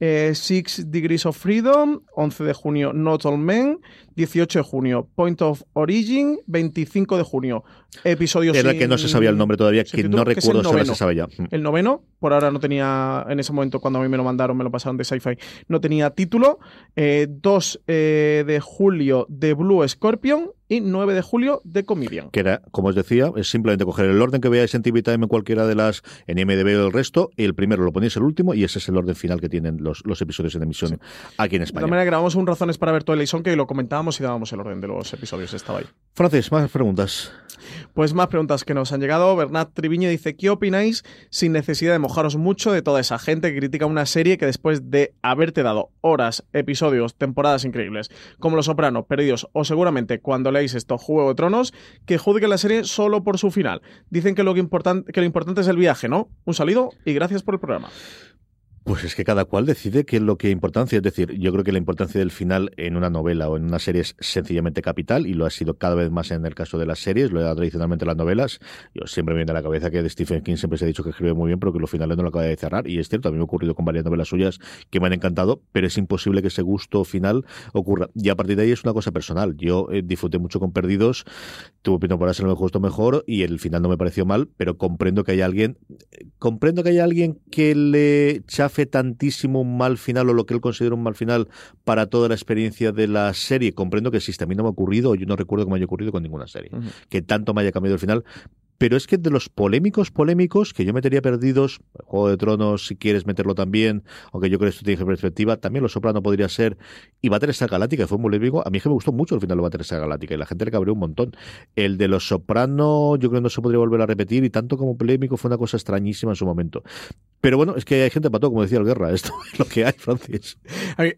eh, Six Degrees of Freedom, 11 de junio Not All Men, 18 de junio Point of Origin, 25 de junio episodio Era sin- que no se sabía el nombre todavía, que no recuerdo si ahora se sabe ya. Mm. El noveno, por ahora no tenía, en ese momento cuando a mí me lo mandaron, me lo pasaron de Sci-Fi, no tenía título. Eh, 2 eh, de julio de Blue Scorpion y 9 de julio de Comedian. Que era, como os decía, es simplemente coger el orden que veáis en TV Time en cualquiera de las, en MDB o el resto, y el primero lo ponéis el último, y ese es el orden final que tienen los, los episodios en emisión aquí en De España. todas maneras, grabamos un Razones para ver Twilight Zone que lo comentábamos y dábamos el orden de los episodios, estaba ahí. Francis, más preguntas. Pues más preguntas que nos han llegado. Bernat Triviño dice, ¿qué opináis sin necesidad de mojaros mucho de toda esa gente que critica una serie que después de haberte dado horas, episodios, temporadas increíbles, como Los Soprano, Perdidos o seguramente cuando leáis esto, Juego de Tronos, que juzguen la serie solo por su final? Dicen que lo, que, que lo importante es el viaje, ¿no? Un saludo y gracias por el programa. Pues es que cada cual decide qué es lo que importancia. Es decir, yo creo que la importancia del final en una novela o en una serie es sencillamente capital y lo ha sido cada vez más en el caso de las series, lo era tradicionalmente en las novelas. Yo siempre me viene a la cabeza que de Stephen King siempre se ha dicho que escribe muy bien, pero que los finales no lo acaba de cerrar. Y es cierto, a mí me ha ocurrido con varias novelas suyas que me han encantado, pero es imposible que ese gusto final ocurra. Y a partir de ahí es una cosa personal. Yo eh, disfruté mucho con Perdidos. pinta por ser me gustó mejor y el final no me pareció mal, pero comprendo que hay alguien, comprendo que hay alguien que le tantísimo un mal final o lo que él considera un mal final para toda la experiencia de la serie. Comprendo que existe. A mí no me ha ocurrido, yo no recuerdo que me haya ocurrido con ninguna serie, que tanto me haya cambiado el final, pero es que de los polémicos, polémicos, que yo metería perdidos, Juego de Tronos, si quieres meterlo también, aunque yo creo que esto tiene perspectiva, también Los Soprano podría ser, y Battlestar Galáctica, que fue muy polémico, a mí es que me gustó mucho el final de Battlestar Galáctica, y la gente le cabreó un montón. El de Los Soprano, yo creo que no se podría volver a repetir, y tanto como polémico fue una cosa extrañísima en su momento. Pero bueno, es que hay gente para como decía el Guerra, esto [LAUGHS] es lo que hay, Francis.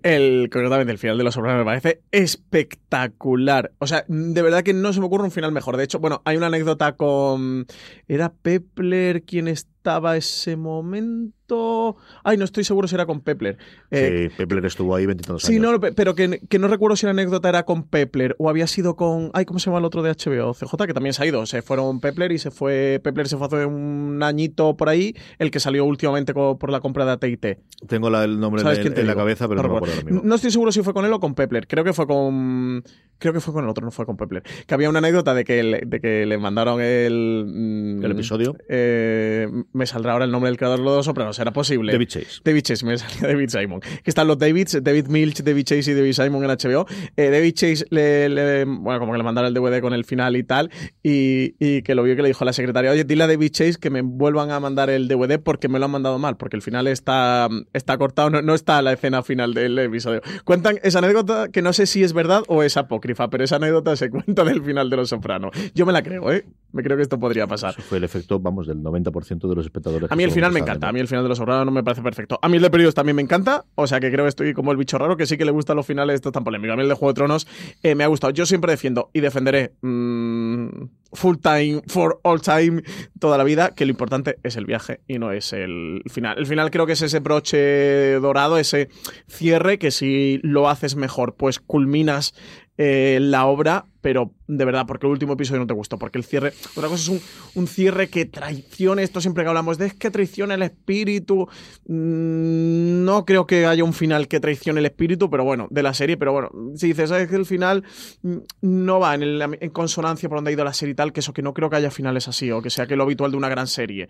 el, concretamente, el final de Los Soprano me parece espectacular. O sea, de verdad que no se me ocurre un final mejor. De hecho, bueno, hay una anécdota con era Pepler quien estaba ese momento. Ay, no estoy seguro si era con Pepler. Eh, sí, Pepler estuvo ahí 22 sí, años. Sí, no, pero que, no recuerdo si la anécdota era con Pepler o había sido con. Ay, ¿cómo se llama el otro de HBO? CJ, que también se ha ido. Se fueron Pepler y se fue. Pepler se fue hace un añito por ahí, el que salió últimamente por la compra de ATT. Tengo el nombre en, la cabeza, pero no, no, me no estoy seguro si fue con él o con Pepler. Creo que fue con. Creo que fue con el otro, no fue con Pepler. Que había una anécdota de que, le, de que le mandaron el. Mm, ¿El episodio? Eh, me saldrá ahora el nombre del creador de los Sopranos, ¿será posible? David Chase. David Chase, me salía David Simon. Que están los Davids, David Milch, David Chase y David Simon en HBO. Eh, David Chase le, Bueno, como que le mandaron el DVD con el final y tal. Y, y, que lo vio que le dijo a la secretaria: Oye, dile a David Chase que me vuelvan a mandar el DVD porque me lo han mandado mal, porque el final está, está cortado, no, no está la escena final del episodio. Cuentan esa anécdota que no sé si es verdad o es apócrifa, pero esa anécdota se cuenta del final de Los Soprano. Yo me la creo, ¿eh? Me creo que esto podría pasar. Eso fue el efecto, vamos, del 90% de los espectadores. A mí el final me encanta. A mí el final de Los Soprano no me parece perfecto. A mí el de Periodos también me encanta. O sea que creo que estoy como el bicho raro que sí que le gustan los finales estos tan polémicos. A mí el de Juego de Tronos eh, me ha gustado. Yo siempre defiendo y defenderé mm, full time, for all time, toda la vida, que lo importante es el viaje y no es el final. El final creo que es ese broche dorado, ese cierre que si lo haces mejor, pues culminas eh, la obra, pero de verdad, porque el último episodio no te gustó, porque el cierre, otra cosa es un, cierre que traicione, esto siempre que hablamos de es que traiciona el espíritu, mm, no creo que haya un final que traicione el espíritu, pero bueno, de la serie, pero bueno, si dices, es que el final mm, no va en, consonancia por donde ha ido la serie y tal, que eso, que no creo que haya finales así, o que sea que lo habitual de una gran serie.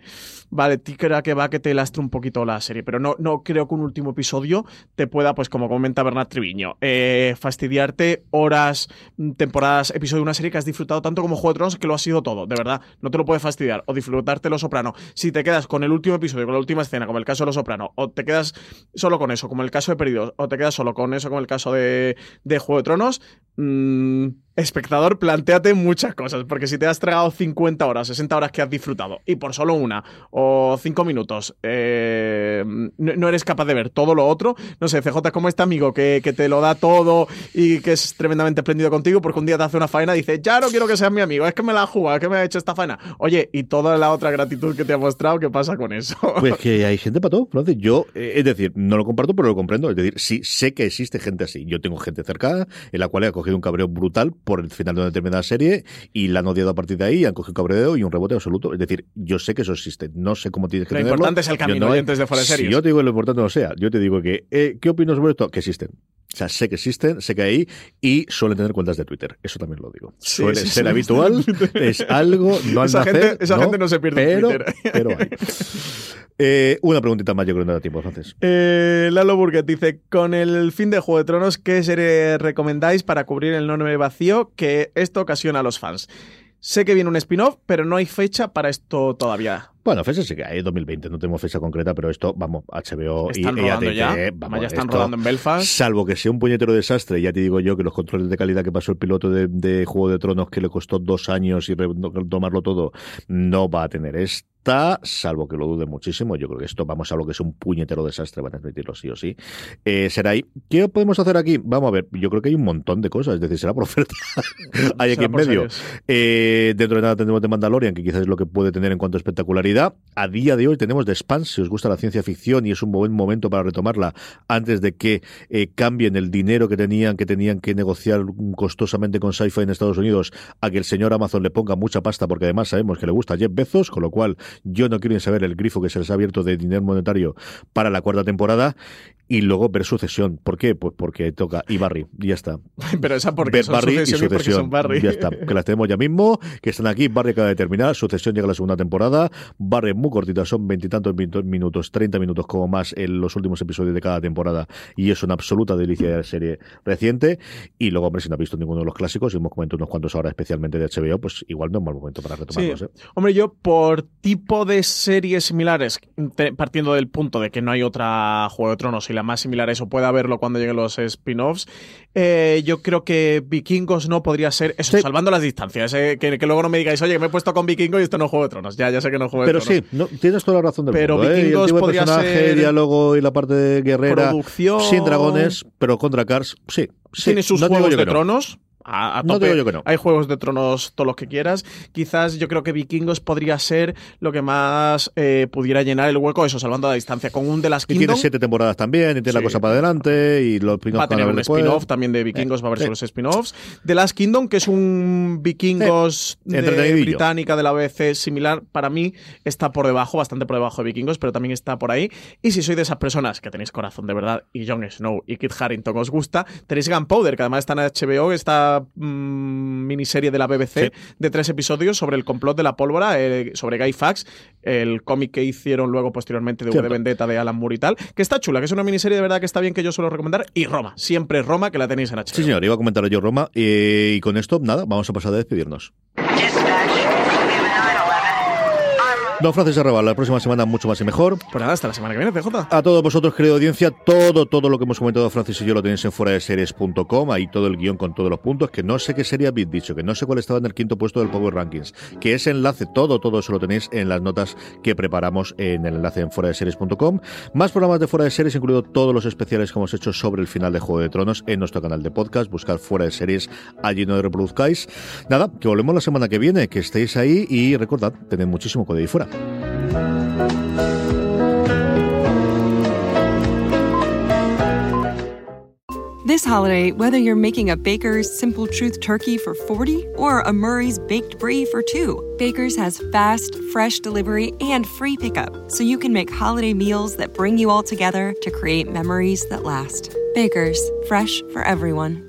Vale, ti que va que te lastre un poquito la serie, pero no, no creo que un último episodio te pueda, pues como comenta Bernard Triviño, eh, fastidiarte horas, temporadas, episodios una serie que has disfrutado tanto como Juego de Tronos, que lo ha sido todo, de verdad. No te lo puedes fastidiar. O disfrutarte Lo Soprano. Si te quedas con el último episodio, con la última escena, como el caso de Lo Soprano, o te quedas solo con eso, como el caso de Perdidos, o te quedas solo con eso, como el caso de, de Juego de Tronos, mmm, espectador, planteate muchas cosas, porque si te has tragado 50 horas, 60 horas que has disfrutado, y por solo una o 5 minutos eh, no, eres capaz de ver todo lo otro, no sé, CJ, como este amigo que, te lo da todo y que es tremendamente espléndido contigo, porque un día te hace una faena y dice, ya no quiero que seas mi amigo, es que me la ha jugado, es que me ha hecho esta faena. Oye, y toda la otra gratitud que te ha mostrado, ¿qué pasa con eso? Pues que [LAUGHS] hay gente para todo, Francis. Yo, eh, es decir, no lo comparto, pero lo comprendo. Es decir, sí, sé que existe gente así. Yo tengo gente cercana en la cual he cogido un cabreo brutal por el final de una determinada serie y la han odiado a partir de ahí, han cogido cabreo y un rebote absoluto. Es decir, yo sé que eso existe, no sé cómo tienes que Lo importante es el camino antes de fuera de Si yo te digo lo importante no sea, yo te digo que, eh, ¿qué opinas sobre esto? Que existen. O sea, sé que existen, sé que hay y suelen tener cuentas de Twitter. Eso también lo digo. Suele ser habitual, [LAUGHS] es algo, no esa, gente, esa gente no se pierde pero, Twitter. Pero hay. Eh, una preguntita más, yo creo que no da tiempo, entonces. Eh, Lalo Burger dice: Con el fin de Juego de Tronos, ¿qué serie recomendáis para cubrir el enorme vacío que esto ocasiona a los fans? Sé que viene un spin-off, pero no hay fecha para esto todavía. Bueno, fecha sí que hay 2020, no tenemos fecha concreta, pero esto, vamos, HBO ¿Están y rodando ya? Vamos, ya están rodando en Belfast. Salvo que sea un puñetero desastre, ya te digo yo que los controles de calidad que pasó el piloto de, Juego de Tronos, que le costó dos años y tomarlo todo, no va a tener esta, salvo que lo dude muchísimo. Yo creo que esto, vamos a lo que es un puñetero desastre, van a admitirlo sí o sí. Eh, será ahí. ¿Qué podemos hacer aquí? Vamos a ver, yo creo que hay un montón de cosas, es decir, será por oferta. [LAUGHS] hay aquí en medio. Eh, dentro de nada tendremos de Mandalorian, que quizás es lo que puede tener en cuanto a espectacularidad. A día de hoy tenemos The Spans, si os gusta la ciencia ficción y es un buen momento para retomarla antes de que eh, cambien el dinero que tenían que tenían que negociar costosamente con Sci-Fi en Estados Unidos a que el señor Amazon le ponga mucha pasta porque además sabemos que le gusta a Jeff Bezos, con lo cual Yo no quiero ni saber el grifo que se les ha abierto de dinero monetario para la cuarta temporada y luego ver sucesión. ¿Por qué? Pues porque toca y Barry, ya está. [LAUGHS] Pero esa porque son Barry y sucesión y porque sucesión. son Barry. Ya está, que las tenemos ya mismo, que están aquí, Barry acaba de terminar, sucesión llega a la segunda temporada, Barry es muy cortita, son veintitantos minutos, 30 minutos como más en los últimos episodios de cada temporada y es una absoluta delicia de la serie reciente y luego, hombre, si no has visto ninguno de los clásicos y hemos comentado unos cuantos ahora especialmente de HBO, pues igual no es mal momento para retomarlos. Sí. ¿eh? Hombre, yo por tipo de series similares, partiendo del punto de que no hay otra Juego de Tronos y la más similar a eso puede haberlo cuando lleguen los spin-offs, eh, yo creo que Vikingos no podría ser eso, salvando las distancias. eh, que, que luego no me digáis, oye, me he puesto con Vikingos y esto no Juego de Tronos. Ya, ya sé que no Juego de Pero Tronos. sí, no, tienes toda la razón del Pero mundo. ¿eh? El Vikingos de podría personaje, ser diálogo y la parte de guerrera producción. sin dragones, pero contra Cars, sí. sí. Tiene sus No juegos de no. tronos. A, a No digo yo que no. Hay juegos de tronos todos los que quieras. Quizás yo creo que Vikingos podría ser lo que más eh, pudiera llenar el hueco, eso, salvando a la distancia. Con un de las Y tiene Kingdom. siete temporadas también, y tiene la cosa para adelante, y los Va a tener un spin-off también de Vikingos, va a haber sí. solo spin-offs. The Last Kingdom, que es un Vikingos Eh, de británica de la BBC similar, para mí está por debajo, bastante por debajo de Vikingos, pero también está por ahí. Y si sois de esas personas que tenéis corazón de verdad y Jon Snow y Kit Harington os gusta, tenéis Gunpowder, que además está en HBO, esta mm, miniserie de la BBC de tres episodios sobre el complot de la pólvora, eh, sobre Guy Fawkes, el cómic que hicieron luego posteriormente de V de. Vendetta de Alan Moore y tal, que está chula, que es una miniserie de verdad que está bien, que yo suelo recomendar. Y Roma, siempre Roma, que la tenéis en HBO. Sí, señor, iba a comentar yo Roma, eh, y con esto, nada, vamos a pasar a despedirnos. Don Francis Arrabal, la próxima semana mucho más y mejor. Pues nada, hasta la semana que viene, CJ. A todos vosotros, querida audiencia, todo, todo lo que hemos comentado Francis y yo lo tenéis en fuera de series.com, ahí todo el guion con todos los puntos, que no sé qué serie habéis dicho, que no sé cuál estaba en el quinto puesto del Power Rankings, que ese enlace, todo, todo eso lo tenéis en las notas que preparamos en el enlace en fuera de series.com. Más programas de fuera de series, incluido todos los especiales que hemos hecho sobre el final de Juego de Tronos en nuestro canal de podcast, buscar fuera de series, allí no reproduzcáis. Nada, que volvemos la semana que viene, que estéis ahí y recordad, tened muchísimo ahí fuera. This holiday, whether you're making a Baker's Simple Truth turkey for 40 or a Murray's Baked Brie for 2, Baker's has fast, fresh delivery and free pickup, so you can make holiday meals that bring you all together to create memories that last. Baker's, fresh for everyone.